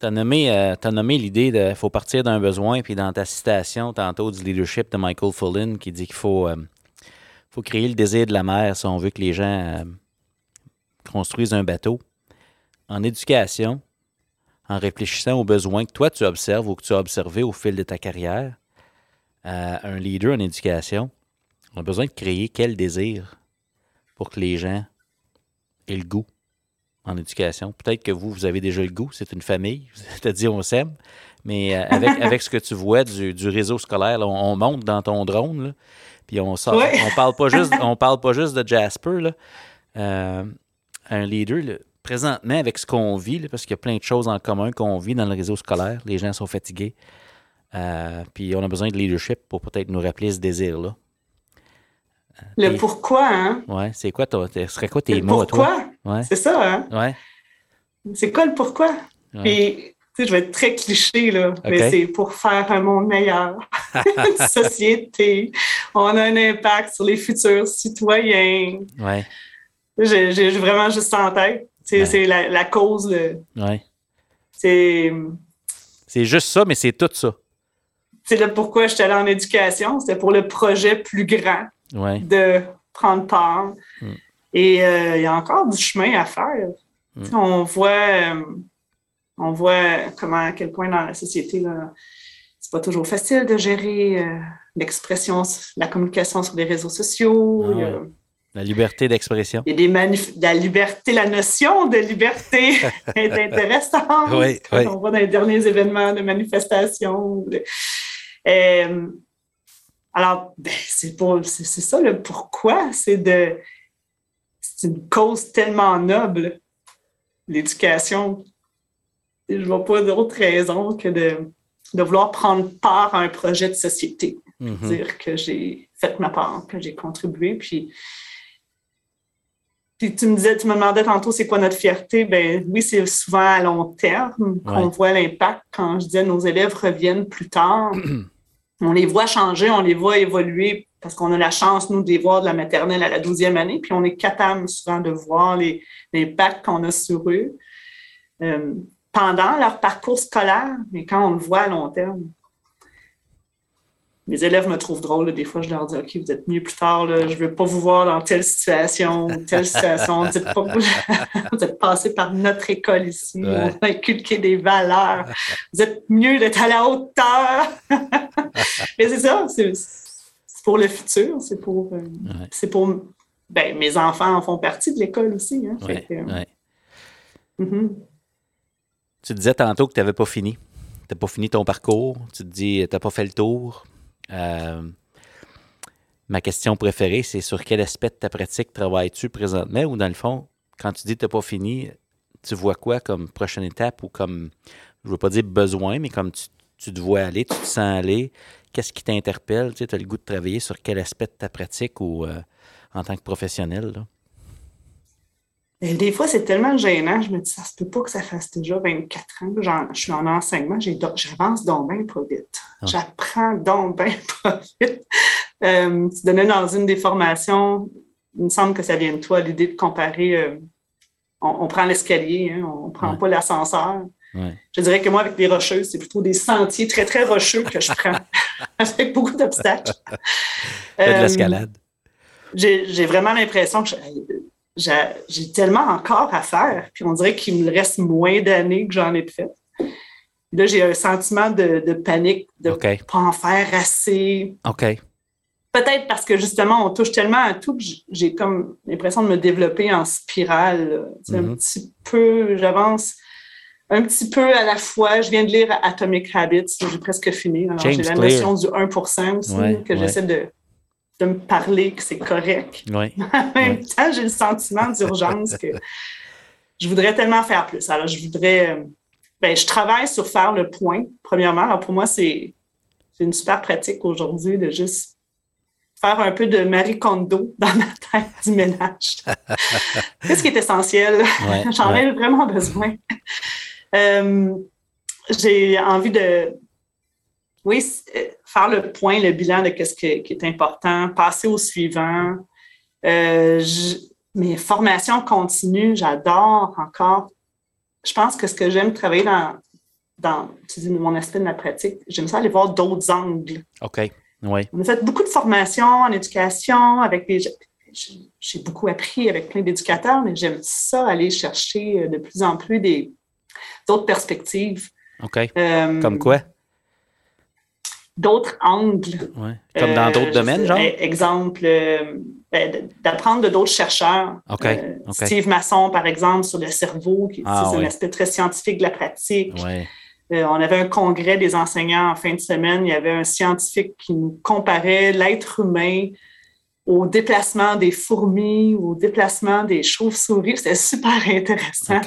Tu as nommé, euh, nommé l'idée de faut partir d'un besoin, puis dans ta citation tantôt du leadership de Michael Fullen qui dit qu'il faut, euh, faut créer le désir de la mer si on veut que les gens euh, construisent un bateau. En éducation, en réfléchissant aux besoins que toi tu observes ou que tu as observés au fil de ta carrière, un leader en éducation, on a besoin de créer quel désir pour que les gens aient le goût en éducation. Peut-être que vous, vous avez déjà le goût, c'est une famille, dit on s'aime, mais euh, avec, avec ce que tu vois du, réseau scolaire, on, monte dans ton drone, puis on sort, on parle pas juste, on parle pas juste de Jasper, là. Euh, un leader, présentement, avec ce qu'on vit, parce qu'il y a plein de choses en commun qu'on vit dans le réseau scolaire, les gens sont fatigués, euh, puis on a besoin de leadership pour peut-être nous rappeler ce désir-là. Le pourquoi, hein? Ouais, c'est quoi, ce serait quoi tes mots pourquoi? toi? C'est ça, hein? Ouais. C'est quoi le pourquoi? Puis, tu sais, je vais être très cliché, là, mais c'est pour faire un monde meilleur, une société. On a un impact sur les futurs citoyens. Ouais. J'ai vraiment juste ça en tête. C'est la, cause. Le... Ouais. C'est. C'est juste ça, mais c'est tout ça. C'est le pourquoi je suis allée en éducation. C'était pour le projet plus grand de prendre part. Mm. Et euh, il y a encore du chemin à faire. Mm. On voit, euh, on voit comment, à quel point dans la société, c'est pas toujours facile de gérer euh, l'expression, la communication sur les réseaux sociaux. Ah la liberté d'expression. Il y a des la liberté, la notion de liberté est intéressante. On voit dans les derniers événements de manifestation. Alors, ben, c'est c'est ça le pourquoi, c'est de, c'est une cause tellement noble, l'éducation. Je ne vois pas d'autre raison que de, de, vouloir prendre part à un projet de société. Mm-hmm. Dire que j'ai fait ma part, que j'ai contribué, puis puis tu me disais, tu me demandais tantôt c'est quoi notre fierté? Ben oui, c'est souvent à long terme qu'on voit l'impact. Quand je disais nos élèves reviennent plus tard, on les voit changer, on les voit évoluer parce qu'on a la chance, nous, de les voir de la maternelle à la douzième année, puis on est capable souvent de voir l'impact qu'on a sur eux euh, pendant leur parcours scolaire, mais quand on le voit à long terme. Mes élèves me trouvent drôle. des fois, je leur dis OK, vous êtes mieux plus tard. je ne veux pas vous voir dans telle situation, telle situation. Vous êtes, passé par notre école ici. On a inculqué des valeurs. Vous êtes mieux d'être à la hauteur. Mais c'est ça, c'est pour le futur. C'est pour, euh, c'est pour. Ben, mes enfants en font partie de l'école aussi. Hein, mm-hmm. Tu disais tantôt que tu n'avais pas fini. Tu n'as pas fini ton parcours. Tu te dis, tu n'as pas fait le tour. Euh, ma question préférée, c'est sur quel aspect de ta pratique travailles-tu présentement ou dans le fond, quand tu dis que tu n'as pas fini, tu vois quoi comme prochaine étape ou comme, je ne veux pas dire besoin, mais comme tu, te vois aller, tu te sens aller, qu'est-ce qui t'interpelle? Tu as le goût de travailler sur quel aspect de ta pratique ou euh, en tant que professionnel? Des fois, c'est tellement gênant. Je me dis, ça se peut pas que ça fasse déjà 24 ans. Genre, je suis en enseignement, j'avance donc bien pas vite. Ah. J'apprends donc bien pas vite. Euh, tu donnais dans une des formations, il me semble que ça vient de toi, l'idée de comparer. Euh, on, prend l'escalier, hein, on ne prend pas l'ascenseur. Je dirais que moi, avec les rocheuses, c'est plutôt des sentiers très, très rocheux que je prends, avec beaucoup d'obstacles. de l'escalade. J'ai vraiment l'impression que j'ai tellement encore à faire, puis on dirait qu'il me reste moins d'années que j'en ai fait. Là, j'ai un sentiment de, panique, de ne pas en faire assez. OK. Peut-être parce que justement, on touche tellement à tout que j'ai comme l'impression de me développer en spirale. Un mm-hmm. petit peu, j'avance un petit peu à la fois. Je viens de lire Atomic Habits, j'ai presque fini. j'ai la notion du 1% aussi, que j'essaie de de me parler que c'est correct. en même temps, j'ai le sentiment d'urgence que je voudrais tellement faire plus. Alors, je voudrais. Euh, ben, je travaille sur faire le point, premièrement. Alors, pour moi, c'est une super pratique aujourd'hui de juste faire un peu de Marie Kondo dans ma tête du ménage. Qu'est-ce qui est essentiel? J'en ai vraiment besoin. Euh, j'ai envie de. Oui, euh, faire le point, le bilan de ce qui est important, passer au suivant. Euh, mes formations continues, j'adore encore. Je pense que ce que j'aime travailler dans, dans tu dis, mon aspect de ma pratique, j'aime ça aller voir d'autres angles. OK. Oui. On a fait beaucoup de formations en éducation avec des. J'ai beaucoup appris avec plein d'éducateurs, mais j'aime ça aller chercher euh, de plus en plus des d'autres perspectives. OK. Euh, Comme quoi? D'autres angles. Comme dans d'autres euh, domaines, genre? Exemple, euh, ben, d'apprendre de d'autres chercheurs. Euh, Steve Masson, par exemple, sur le cerveau, qui ah, c'est un aspect très scientifique de la pratique. on avait un congrès des enseignants en fin de semaine. Il y avait un scientifique qui nous comparait l'être humain au déplacement des fourmis, au déplacement des chauves-souris. C'était super intéressant.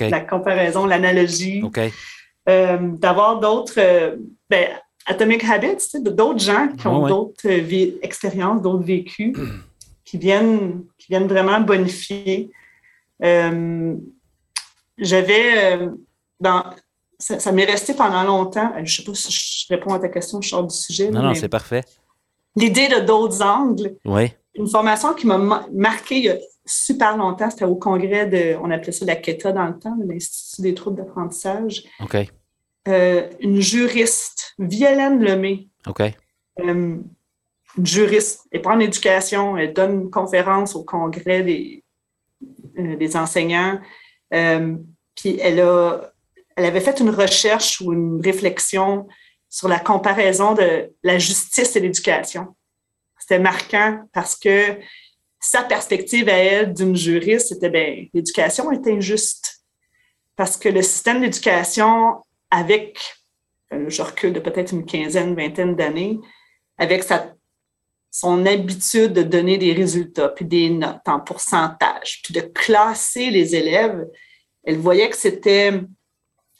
La comparaison, l'analogie. D'avoir d'autres... Ben, Atomic Habits, d'autres gens qui ont d'autres euh, expériences, d'autres vécus, qui viennent, qui viennent vraiment bonifier. Euh, j'avais euh, dans ça, m'est resté pendant longtemps. Je ne sais pas si je réponds à ta question, je sors du sujet. Non, non, c'est parfait. L'idée de d'autres angles. Oui. Une formation qui m'a marqué il y a super longtemps, c'était au congrès de, on appelait ça la KETA dans le temps, l'Institut des troubles d'apprentissage. OK. Euh, une juriste, Violaine Lemay. OK. Euh, une juriste. Elle pas en éducation, elle donne une conférence au congrès des, euh, des enseignants. puis elle, a, elle avait fait une recherche ou une réflexion sur la comparaison de la justice et l'éducation. C'était marquant parce que sa perspective à elle d'une juriste, c'était bien, l'éducation est injuste. Parce que le système d'éducation avec, euh, je recule de peut-être une quinzaine, vingtaine d'années, avec sa, son habitude de donner des résultats, puis des notes en pourcentage, puis de classer les élèves, elle voyait que c'était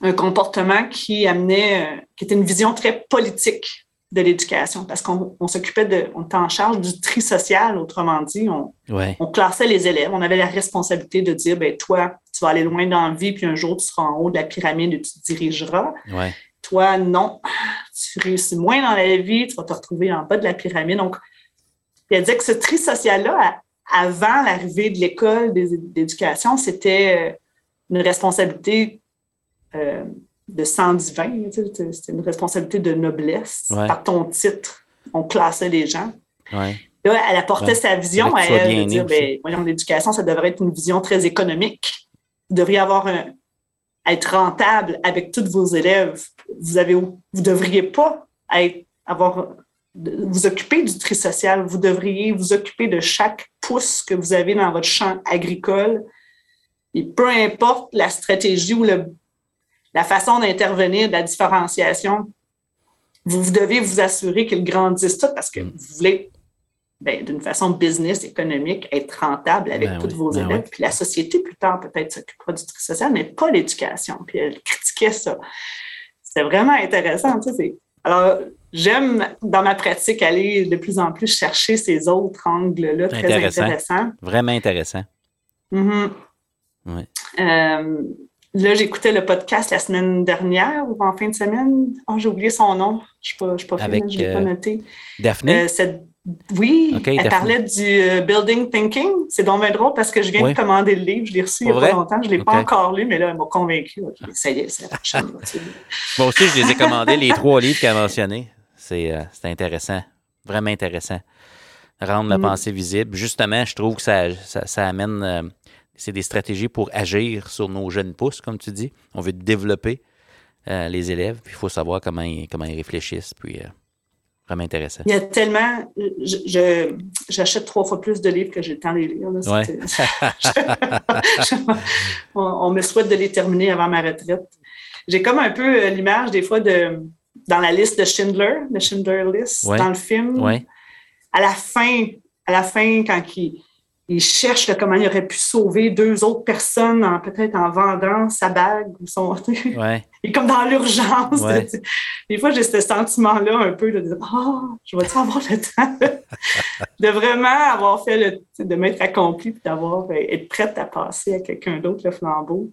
un comportement qui amenait, euh, qui était une vision très politique de l'éducation parce qu'on s'occupait de, on était en charge du tri social, autrement dit, on, on, classait les élèves, on avait la responsabilité de dire, ben toi, tu vas aller loin dans la vie, puis un jour tu seras en haut de la pyramide et tu te dirigeras. Toi, non, tu réussis moins dans la vie, tu vas te retrouver en bas de la pyramide. Donc, a dit que ce tri social-là, avant l'arrivée de l'école d'éducation, c'était euh, une responsabilité euh, de sang divin. C'était une responsabilité de noblesse. Par ton titre, on classait les gens. Là, elle apportait sa vision à elle de dire, ben, voyons, l'éducation, ça devrait être une vision très économique. Vous devriez avoir un, être rentable avec tous vos élèves. Vous avez, vous devriez pas être, avoir, vous occuper du tri social. Vous devriez vous occuper de chaque pouce que vous avez dans votre champ agricole. Et peu importe la stratégie ou le la façon d'intervenir, de la différenciation, vous, devez vous assurer qu'il grandisse tout parce que mm. vous voulez, d'une façon business, économique, être rentable avec ben tous vos ben élèves. Puis la société, plus tard, peut-être s'occupera du truc social, mais pas l'éducation. Puis elle critiquait ça. C'était vraiment intéressant. Tu sais, alors, j'aime, dans ma pratique, aller de plus en plus chercher ces autres angles-là très intéressants. Vraiment intéressant. Mm-hmm. Euh, là, j'écoutais le podcast la semaine dernière ou en fin de semaine. Oh, j'ai oublié son nom. Je ne suis pas, pas je l'ai pas noté. Daphné? Oui, elle parlait du building thinking. C'est donc bien drôle parce que je viens de commander le livre. Je l'ai reçu il n'y a pas longtemps. Je ne l'ai pas encore lu, mais là, elle m'a convaincu. Ça y est, c'est la chaîne. Moi aussi, je les ai commandés, les trois livres qu'elle a mentionnés. C'est intéressant. Vraiment intéressant rendre la mm. pensée visible. Justement, je trouve que ça, ça, amène, euh, c'est des stratégies pour agir sur nos jeunes pousses, comme tu dis. On veut développer euh, les élèves, puis il faut savoir comment ils, comment ils réfléchissent, puis euh, vraiment intéressant. Il y a tellement, j'achète trois fois plus de livres que j'ai le temps de les lire. on, me souhaite de les terminer avant ma retraite. J'ai comme un peu l'image des fois de dans la liste de Schindler, de Schindler List, dans le film. Ouais à la fin, à la fin, quand il, cherche comment il aurait pu sauver deux autres personnes, peut-être en vendant sa bague ou son. Ouais. il est comme dans l'urgence. Des fois, j'ai ce sentiment-là un peu de dire Ah, je vais avoir le temps de vraiment avoir fait le. de m'être accompli et d'avoir euh, être prête à passer à quelqu'un d'autre le flambeau.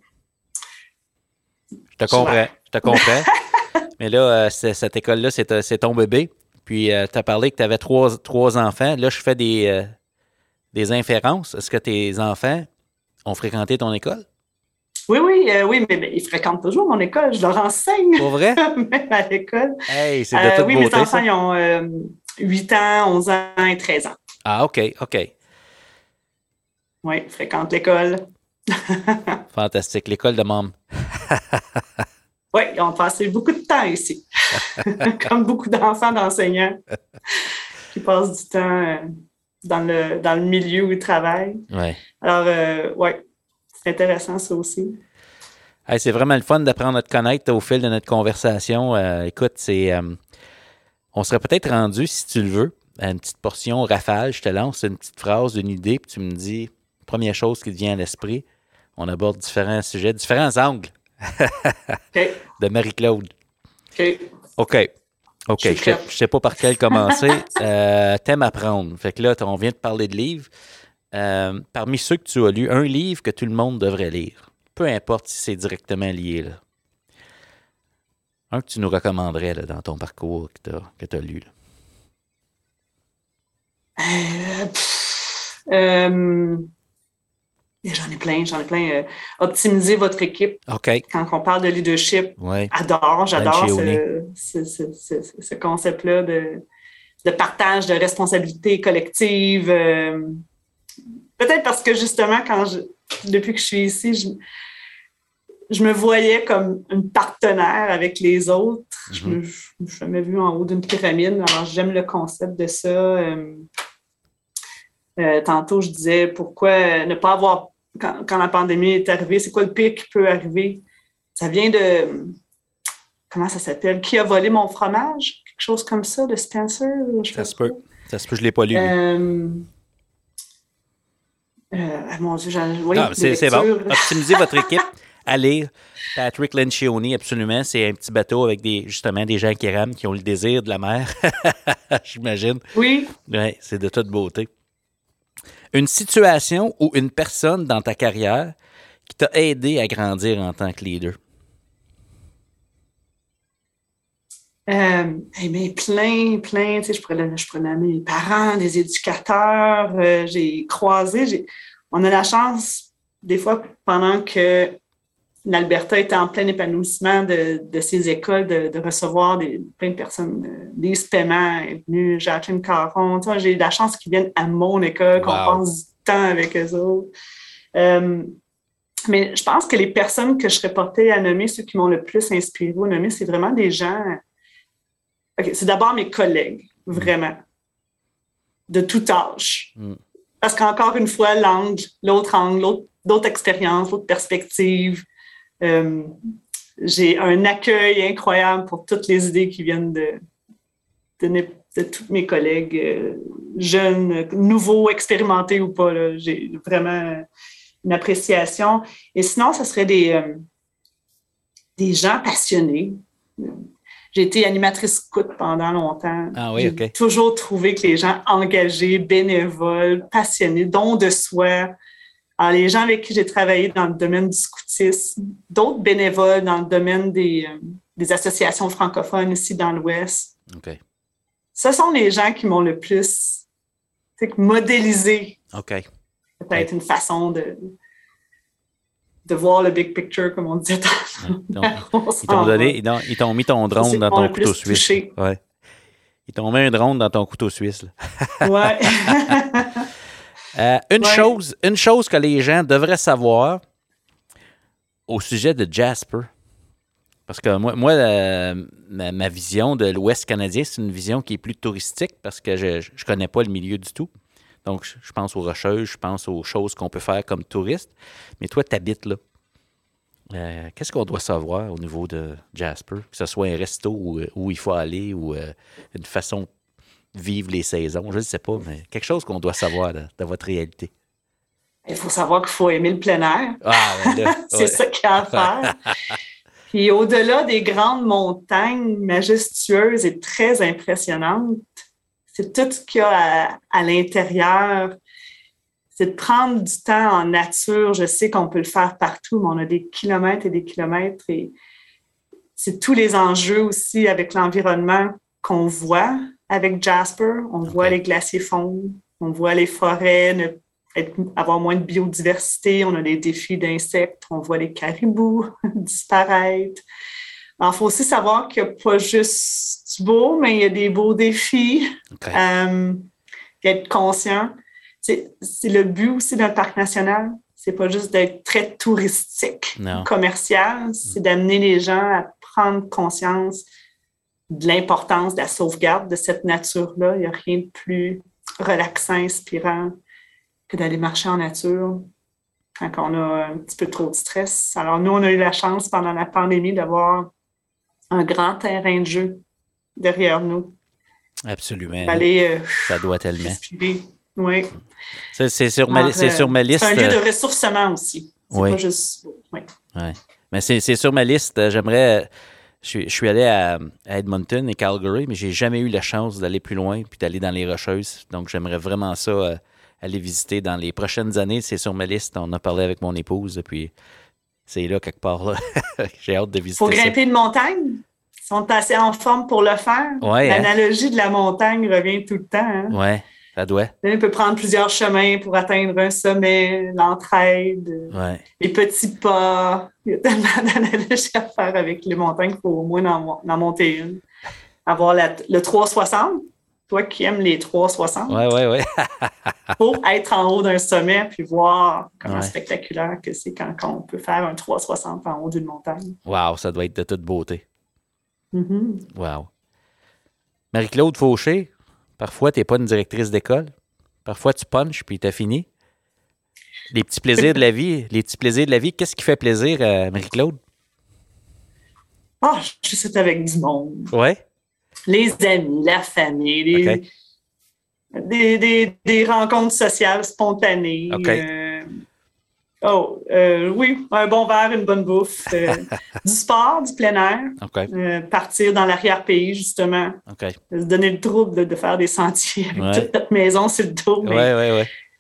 Je te comprends. Je te comprends. Mais là, euh, cette école-là, c'est ton bébé. Puis, euh, tu as parlé que tu avais trois, trois, enfants. Là, je fais des, euh, des inférences. Est-ce que tes enfants ont fréquenté ton école? Oui, oui, euh, oui, mais, ils fréquentent toujours mon école. Je leur enseigne. Pour vrai? Même à l'école. Hey, c'est de toute Oui, mes enfants, ils ont 8 ans, 11 ans et 13 ans. Ah, OK, OK. Oui, ils fréquentent l'école. Fantastique. L'école de môme. Oui, ils ont passé beaucoup de temps ici, comme beaucoup d'enfants d'enseignants qui passent du temps euh, dans le, dans le milieu où ils travaillent. Ouais. Alors, euh, oui, c'est intéressant ça aussi. c'est vraiment le fun d'apprendre à te connaître au fil de notre conversation. Euh, écoute, c'est, on serait peut-être rendu, si tu le veux, à une petite portion rafale. Je te lance une petite phrase, une idée, puis tu me dis, première chose qui te vient à l'esprit. On aborde différents sujets, différents angles de Marie-Claude. OK. OK. Je ne sais, pas par quel commencer. euh, T'aimes apprendre. Fait que là, on vient de parler de livres. Euh, parmi ceux que tu as lus, un livre que tout le monde devrait lire. Peu importe si c'est directement lié. Là. Un que tu nous recommanderais là, dans ton parcours que tu as, lu. Euh, euh J'en ai plein, j'en ai plein. Euh, optimiser votre équipe. Quand on parle de leadership, adore, j'adore ce, concept-là de, partage de responsabilité collective. Euh, peut-être parce que justement, quand je, depuis que je suis ici, je, me voyais comme une partenaire avec les autres. Je mm-hmm. me suis jamais vue en haut d'une pyramide. Alors, j'aime le concept de ça. Euh, tantôt, je disais pourquoi ne pas avoir quand, la pandémie est arrivée, c'est quoi le pire qui peut arriver? Ça vient de. Comment ça s'appelle? Qui a volé mon fromage? Quelque chose comme ça, de Spencer? ça se peut. Ça se peut, je ne l'ai pas lu. Euh, euh, mon Dieu, oui, c'est bon. Optimisez votre équipe lire. Patrick Lencioni, absolument. C'est un petit bateau avec des, justement des gens qui rament, qui ont le désir de la mer. J'imagine. Oui. Oui, c'est de toute beauté une situation ou une personne dans ta carrière qui t'a aidé à grandir en tant que leader? Euh, mais plein, plein, tu sais, je pourrais, je mes parents, des éducateurs, euh, j'ai croisé, on a la chance, des fois, pendant que l'Alberta était en plein épanouissement de, de ses écoles, de, recevoir des, plein de personnes. des paiements est venue, Jacqueline Caron. Tu vois, j'ai eu la chance qu'ils viennent à mon école, qu'on passe du temps avec eux autres. Euh, mais je pense que les personnes que je serais portée à nommer, ceux qui m'ont le plus inspiré à nommer, c'est vraiment des gens. c'est d'abord mes collègues, vraiment, de tout âge. Mm. Parce qu'encore une fois, l'angle, l'autre angle, l'autre expérience, l'autre perspective, euh, j'ai un accueil incroyable pour toutes les idées qui viennent de, de, tous mes collègues, euh, jeunes, nouveaux, expérimentés ou pas. J'ai vraiment une appréciation. Et sinon, ce serait des, euh, des gens passionnés. J'ai été animatrice scout pendant longtemps. Ah oui, J'ai toujours trouvé que les gens engagés, bénévoles, passionnés, dons de soi, Alors, les gens avec qui j'ai travaillé dans le domaine du scoutisme, d'autres bénévoles dans le domaine des, euh, des associations francophones ici dans l'Ouest. OK. Ce sont les gens qui m'ont le plus modélisé. OK. Peut-être une façon de, de voir le big picture, comme on disait ils t'ont donné, ils t'ont mis ton drone dans ton couteau suisse. Ouais. Ils t'ont mis un drone dans ton couteau suisse. ouais. Euh, une, chose, une chose que les gens devraient savoir au sujet de Jasper. Parce que moi, moi ma, vision de l'Ouest canadien, c'est une vision qui est plus touristique parce que je ne connais pas le milieu du tout. Donc, je, pense aux rocheuses, je pense aux choses qu'on peut faire comme touriste. Mais toi, tu habites là. Euh, qu'est-ce qu'on doit savoir au niveau de Jasper? Que ce soit un resto où, où il faut aller ou euh, une façon vivre les saisons, je ne sais pas, mais quelque chose qu'on doit savoir de, votre réalité. Il faut savoir qu'il faut aimer le plein air. Ah, C'est ça qu'il y a à faire. Puis au-delà des grandes montagnes majestueuses et très impressionnantes, c'est tout ce qu'il y a à, l'intérieur. C'est de prendre du temps en nature. Je sais qu'on peut le faire partout, mais on a des kilomètres et des kilomètres. Et c'est tous les enjeux aussi avec l'environnement qu'on voit avec Jasper. On voit les glaciers fondre, on voit les forêts avoir moins de biodiversité, on a des défis d'insectes, on voit les caribous disparaître. Il faut aussi savoir qu'il n'y a pas juste du beau, mais il y a des beaux défis. Euh, être conscient. C'est le but aussi d'un parc national. C'est pas juste d'être très touristique, commercial. C'est d'amener les gens à prendre conscience de l'importance de la sauvegarde de cette nature-là. Il n'y a rien de plus relaxant, inspirant que d'aller marcher en nature quand on a un petit peu trop de stress. Alors, nous, on a eu la chance pendant la pandémie d'avoir un grand terrain de jeu derrière nous. Absolument. Euh, ça doit tellement. Oui. C'est sur, ma, sur ma liste. C'est un lieu de ressourcement aussi. C'est oui. pas juste. Oui. Ouais. Mais c'est sur ma liste. J'aimerais. Je, suis allé à, Edmonton et Calgary, mais j'ai jamais eu la chance d'aller plus loin puis d'aller dans les Rocheuses. Donc, j'aimerais vraiment ça euh, aller visiter dans les prochaines années. C'est sur ma liste. On a parlé avec mon épouse, puis c'est là, quelque part. J'ai hâte de visiter. Faut grimper une montagne. Ils sont assez en forme pour le faire. Ouais, hein? L'analogie de la montagne revient tout le temps. Hein? Oui, ça doit. On peut prendre plusieurs chemins pour atteindre un sommet, l'entraide, les petits pas. Il y a tellement d'analogies à faire avec les montagnes qu'il faut au moins en, en monter une. Avoir le 360, toi qui aimes les 360. Oui, oui, oui. pour être en haut d'un sommet puis voir comment spectaculaire que c'est quand, on peut faire un 360 en haut d'une montagne. Wow, ça doit être de toute beauté. Mm-hmm. Wow. Marie-Claude Fauché, parfois, tu n'es pas une directrice d'école. Parfois, tu punches puis tu as fini. Les petits plaisirs de la vie, les petits plaisirs de la vie, qu'est-ce qui fait plaisir à Marie-Claude? Ah, je suis avec du monde. Ouais. Les amis, la famille, les, des, rencontres sociales spontanées. Euh, oh, euh, oui, un bon verre, une bonne bouffe. Euh, du sport, du plein air. partir dans l'arrière-pays, justement. Se donner le trouble de, faire des sentiers avec toute notre maison sur le dos.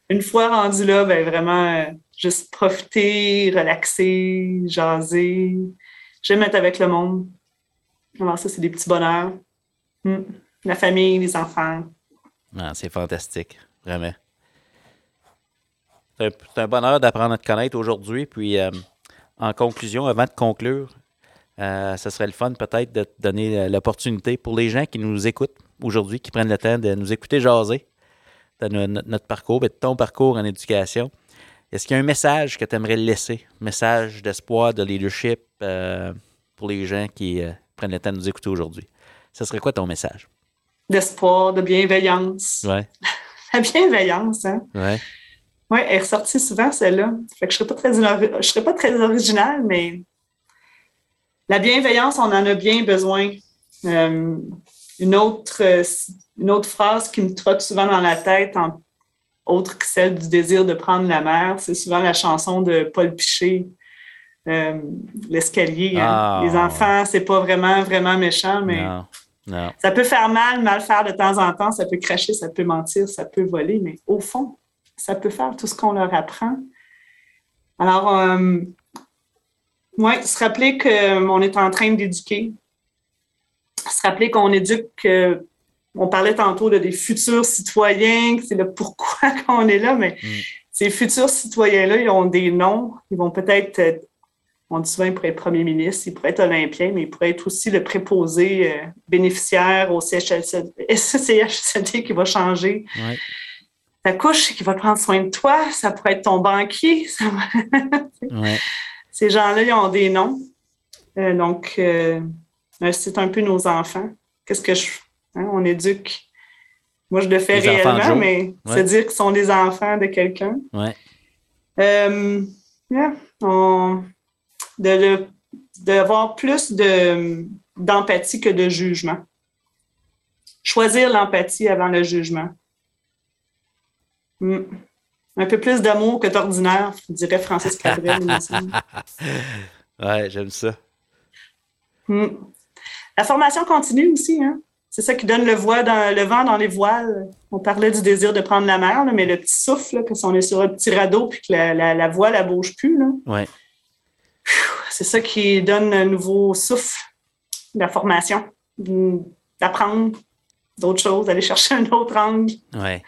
une fois rendu là, ben, vraiment, juste profiter, relaxer, jaser. J'aime être avec le monde. Alors, ça, c'est des petits bonheurs. Hmm. La famille, les enfants. Ah, c'est fantastique, vraiment. C'est un, bonheur d'apprendre à te connaître aujourd'hui. Puis, euh, en conclusion, avant de conclure, euh, ce serait le fun peut-être de te donner euh, l'opportunité pour les gens qui nous écoutent aujourd'hui, qui prennent le temps de nous écouter jaser de notre, parcours, de ton parcours en éducation. Est-ce qu'il y a un message que tu aimerais laisser? Un message d'espoir, de leadership pour les gens qui prennent le temps de nous écouter aujourd'hui? Ce serait quoi ton message? d'espoir, de bienveillance. Ouais. La bienveillance, hein? Ouais. Oui, elle est ressortie souvent, celle-là. Fait que je ne serais, pas très, je serais pas très originale, mais la bienveillance, on en a bien besoin. Euh, une, autre, une autre phrase qui me trotte souvent dans la tête, en, autre que celle du désir de prendre la mer, c'est souvent la chanson de Paul Piché, euh, L'escalier. Hein. Ah. Les enfants, c'est pas vraiment, vraiment méchant, mais. Ça peut faire mal, mal faire de temps en temps, ça peut cracher, ça peut mentir, ça peut voler, mais au fond, ça peut faire tout ce qu'on leur apprend. Alors, euh, oui, se rappeler qu'on est en train d'éduquer. Se rappeler qu'on éduque, on parlait tantôt de des futurs citoyens, c'est le pourquoi qu'on est là, mais mm. ces futurs citoyens-là, ils ont des noms, ils vont peut-être on dit souvent qu'il pourrait être premier ministre, il pourrait être olympien, mais il pourrait être aussi le préposé euh, bénéficiaire au CHSLD qui va changer. Ta couche qui va prendre soin de toi, ça pourrait être ton banquier. Ces gens-là, ils ont des noms. Euh, donc, euh, c'est un peu nos enfants. Qu'est-ce que je. Hein, on éduque. Moi, je le fais réellement, mais c'est dire qu'ils sont des enfants de quelqu'un. Ouais. on de, d'avoir plus de, d'empathie que de jugement. Choisir l'empathie avant le jugement. Hmm. Un peu plus d'amour que d'ordinaire, dirait Francis Cabrel. ouais, j'aime ça. Hmm. La formation continue aussi, hein? C'est ça qui donne le, dans, le vent dans les voiles. On parlait du désir de prendre la mer, mais le petit souffle, que si on est sur un petit radeau puis que la, la, voile ne bouge plus, là, ouais c'est ça qui donne un nouveau souffle, la formation, d'apprendre d'autres choses, d'aller chercher un autre angle. Ouais.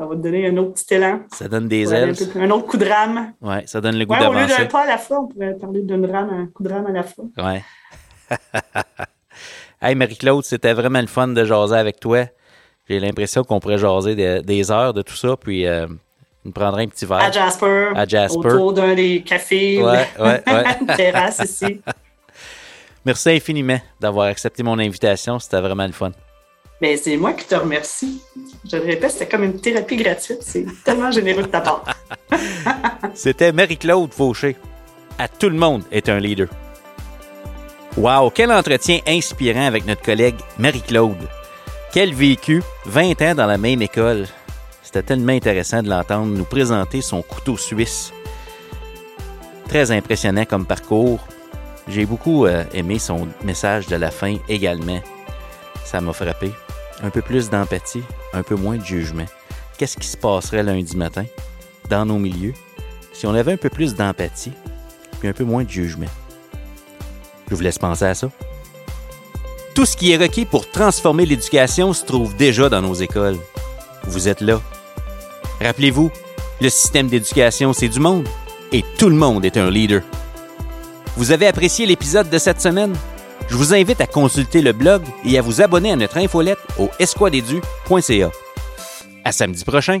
Ça va te donner un autre petit élan. Ça donne des ailes. Un, autre coup de rame. Oui, ça donne le goût ouais, d'avancer. Au lieu d'un pas à la fois, on pourrait parler rame, un coup de rame à la fois. Oui. hey, Marie-Claude, c'était vraiment le fun de jaser avec toi. J'ai l'impression qu'on pourrait jaser des, heures de tout ça, puis euh, on prendrait un petit verre. À Jasper. À Jasper. Autour d'un des cafés. Ouais, ouais, ouais. terrasse ici. Merci infiniment d'avoir accepté mon invitation. C'était vraiment le fun. Mais c'est moi qui te remercie. Je le répète, c'était comme une thérapie gratuite. C'est tellement généreux de ta part. c'était Marie-Claude Fauché. À tout le monde est un leader. Wow, quel entretien inspirant avec notre collègue Marie-Claude. Quel vécu, 20 ans dans la même école. C'était tellement intéressant de l'entendre nous présenter son couteau suisse. Très impressionnant comme parcours. J'ai beaucoup euh, aimé son message de la fin également. Ça m'a frappé. Un peu plus d'empathie, un peu moins de jugement. Qu'est-ce qui se passerait lundi matin dans nos milieux si on avait un peu plus d'empathie puis un peu moins de jugement? Je vous laisse penser à ça. Tout ce qui est requis pour transformer l'éducation se trouve déjà dans nos écoles. Vous êtes là Rappelez-vous, le système d'éducation, c'est du monde et tout le monde est un leader. Vous avez apprécié l'épisode de cette semaine? Je vous invite à consulter le blog et à vous abonner à notre infolette au esquadedu.ca. À samedi prochain!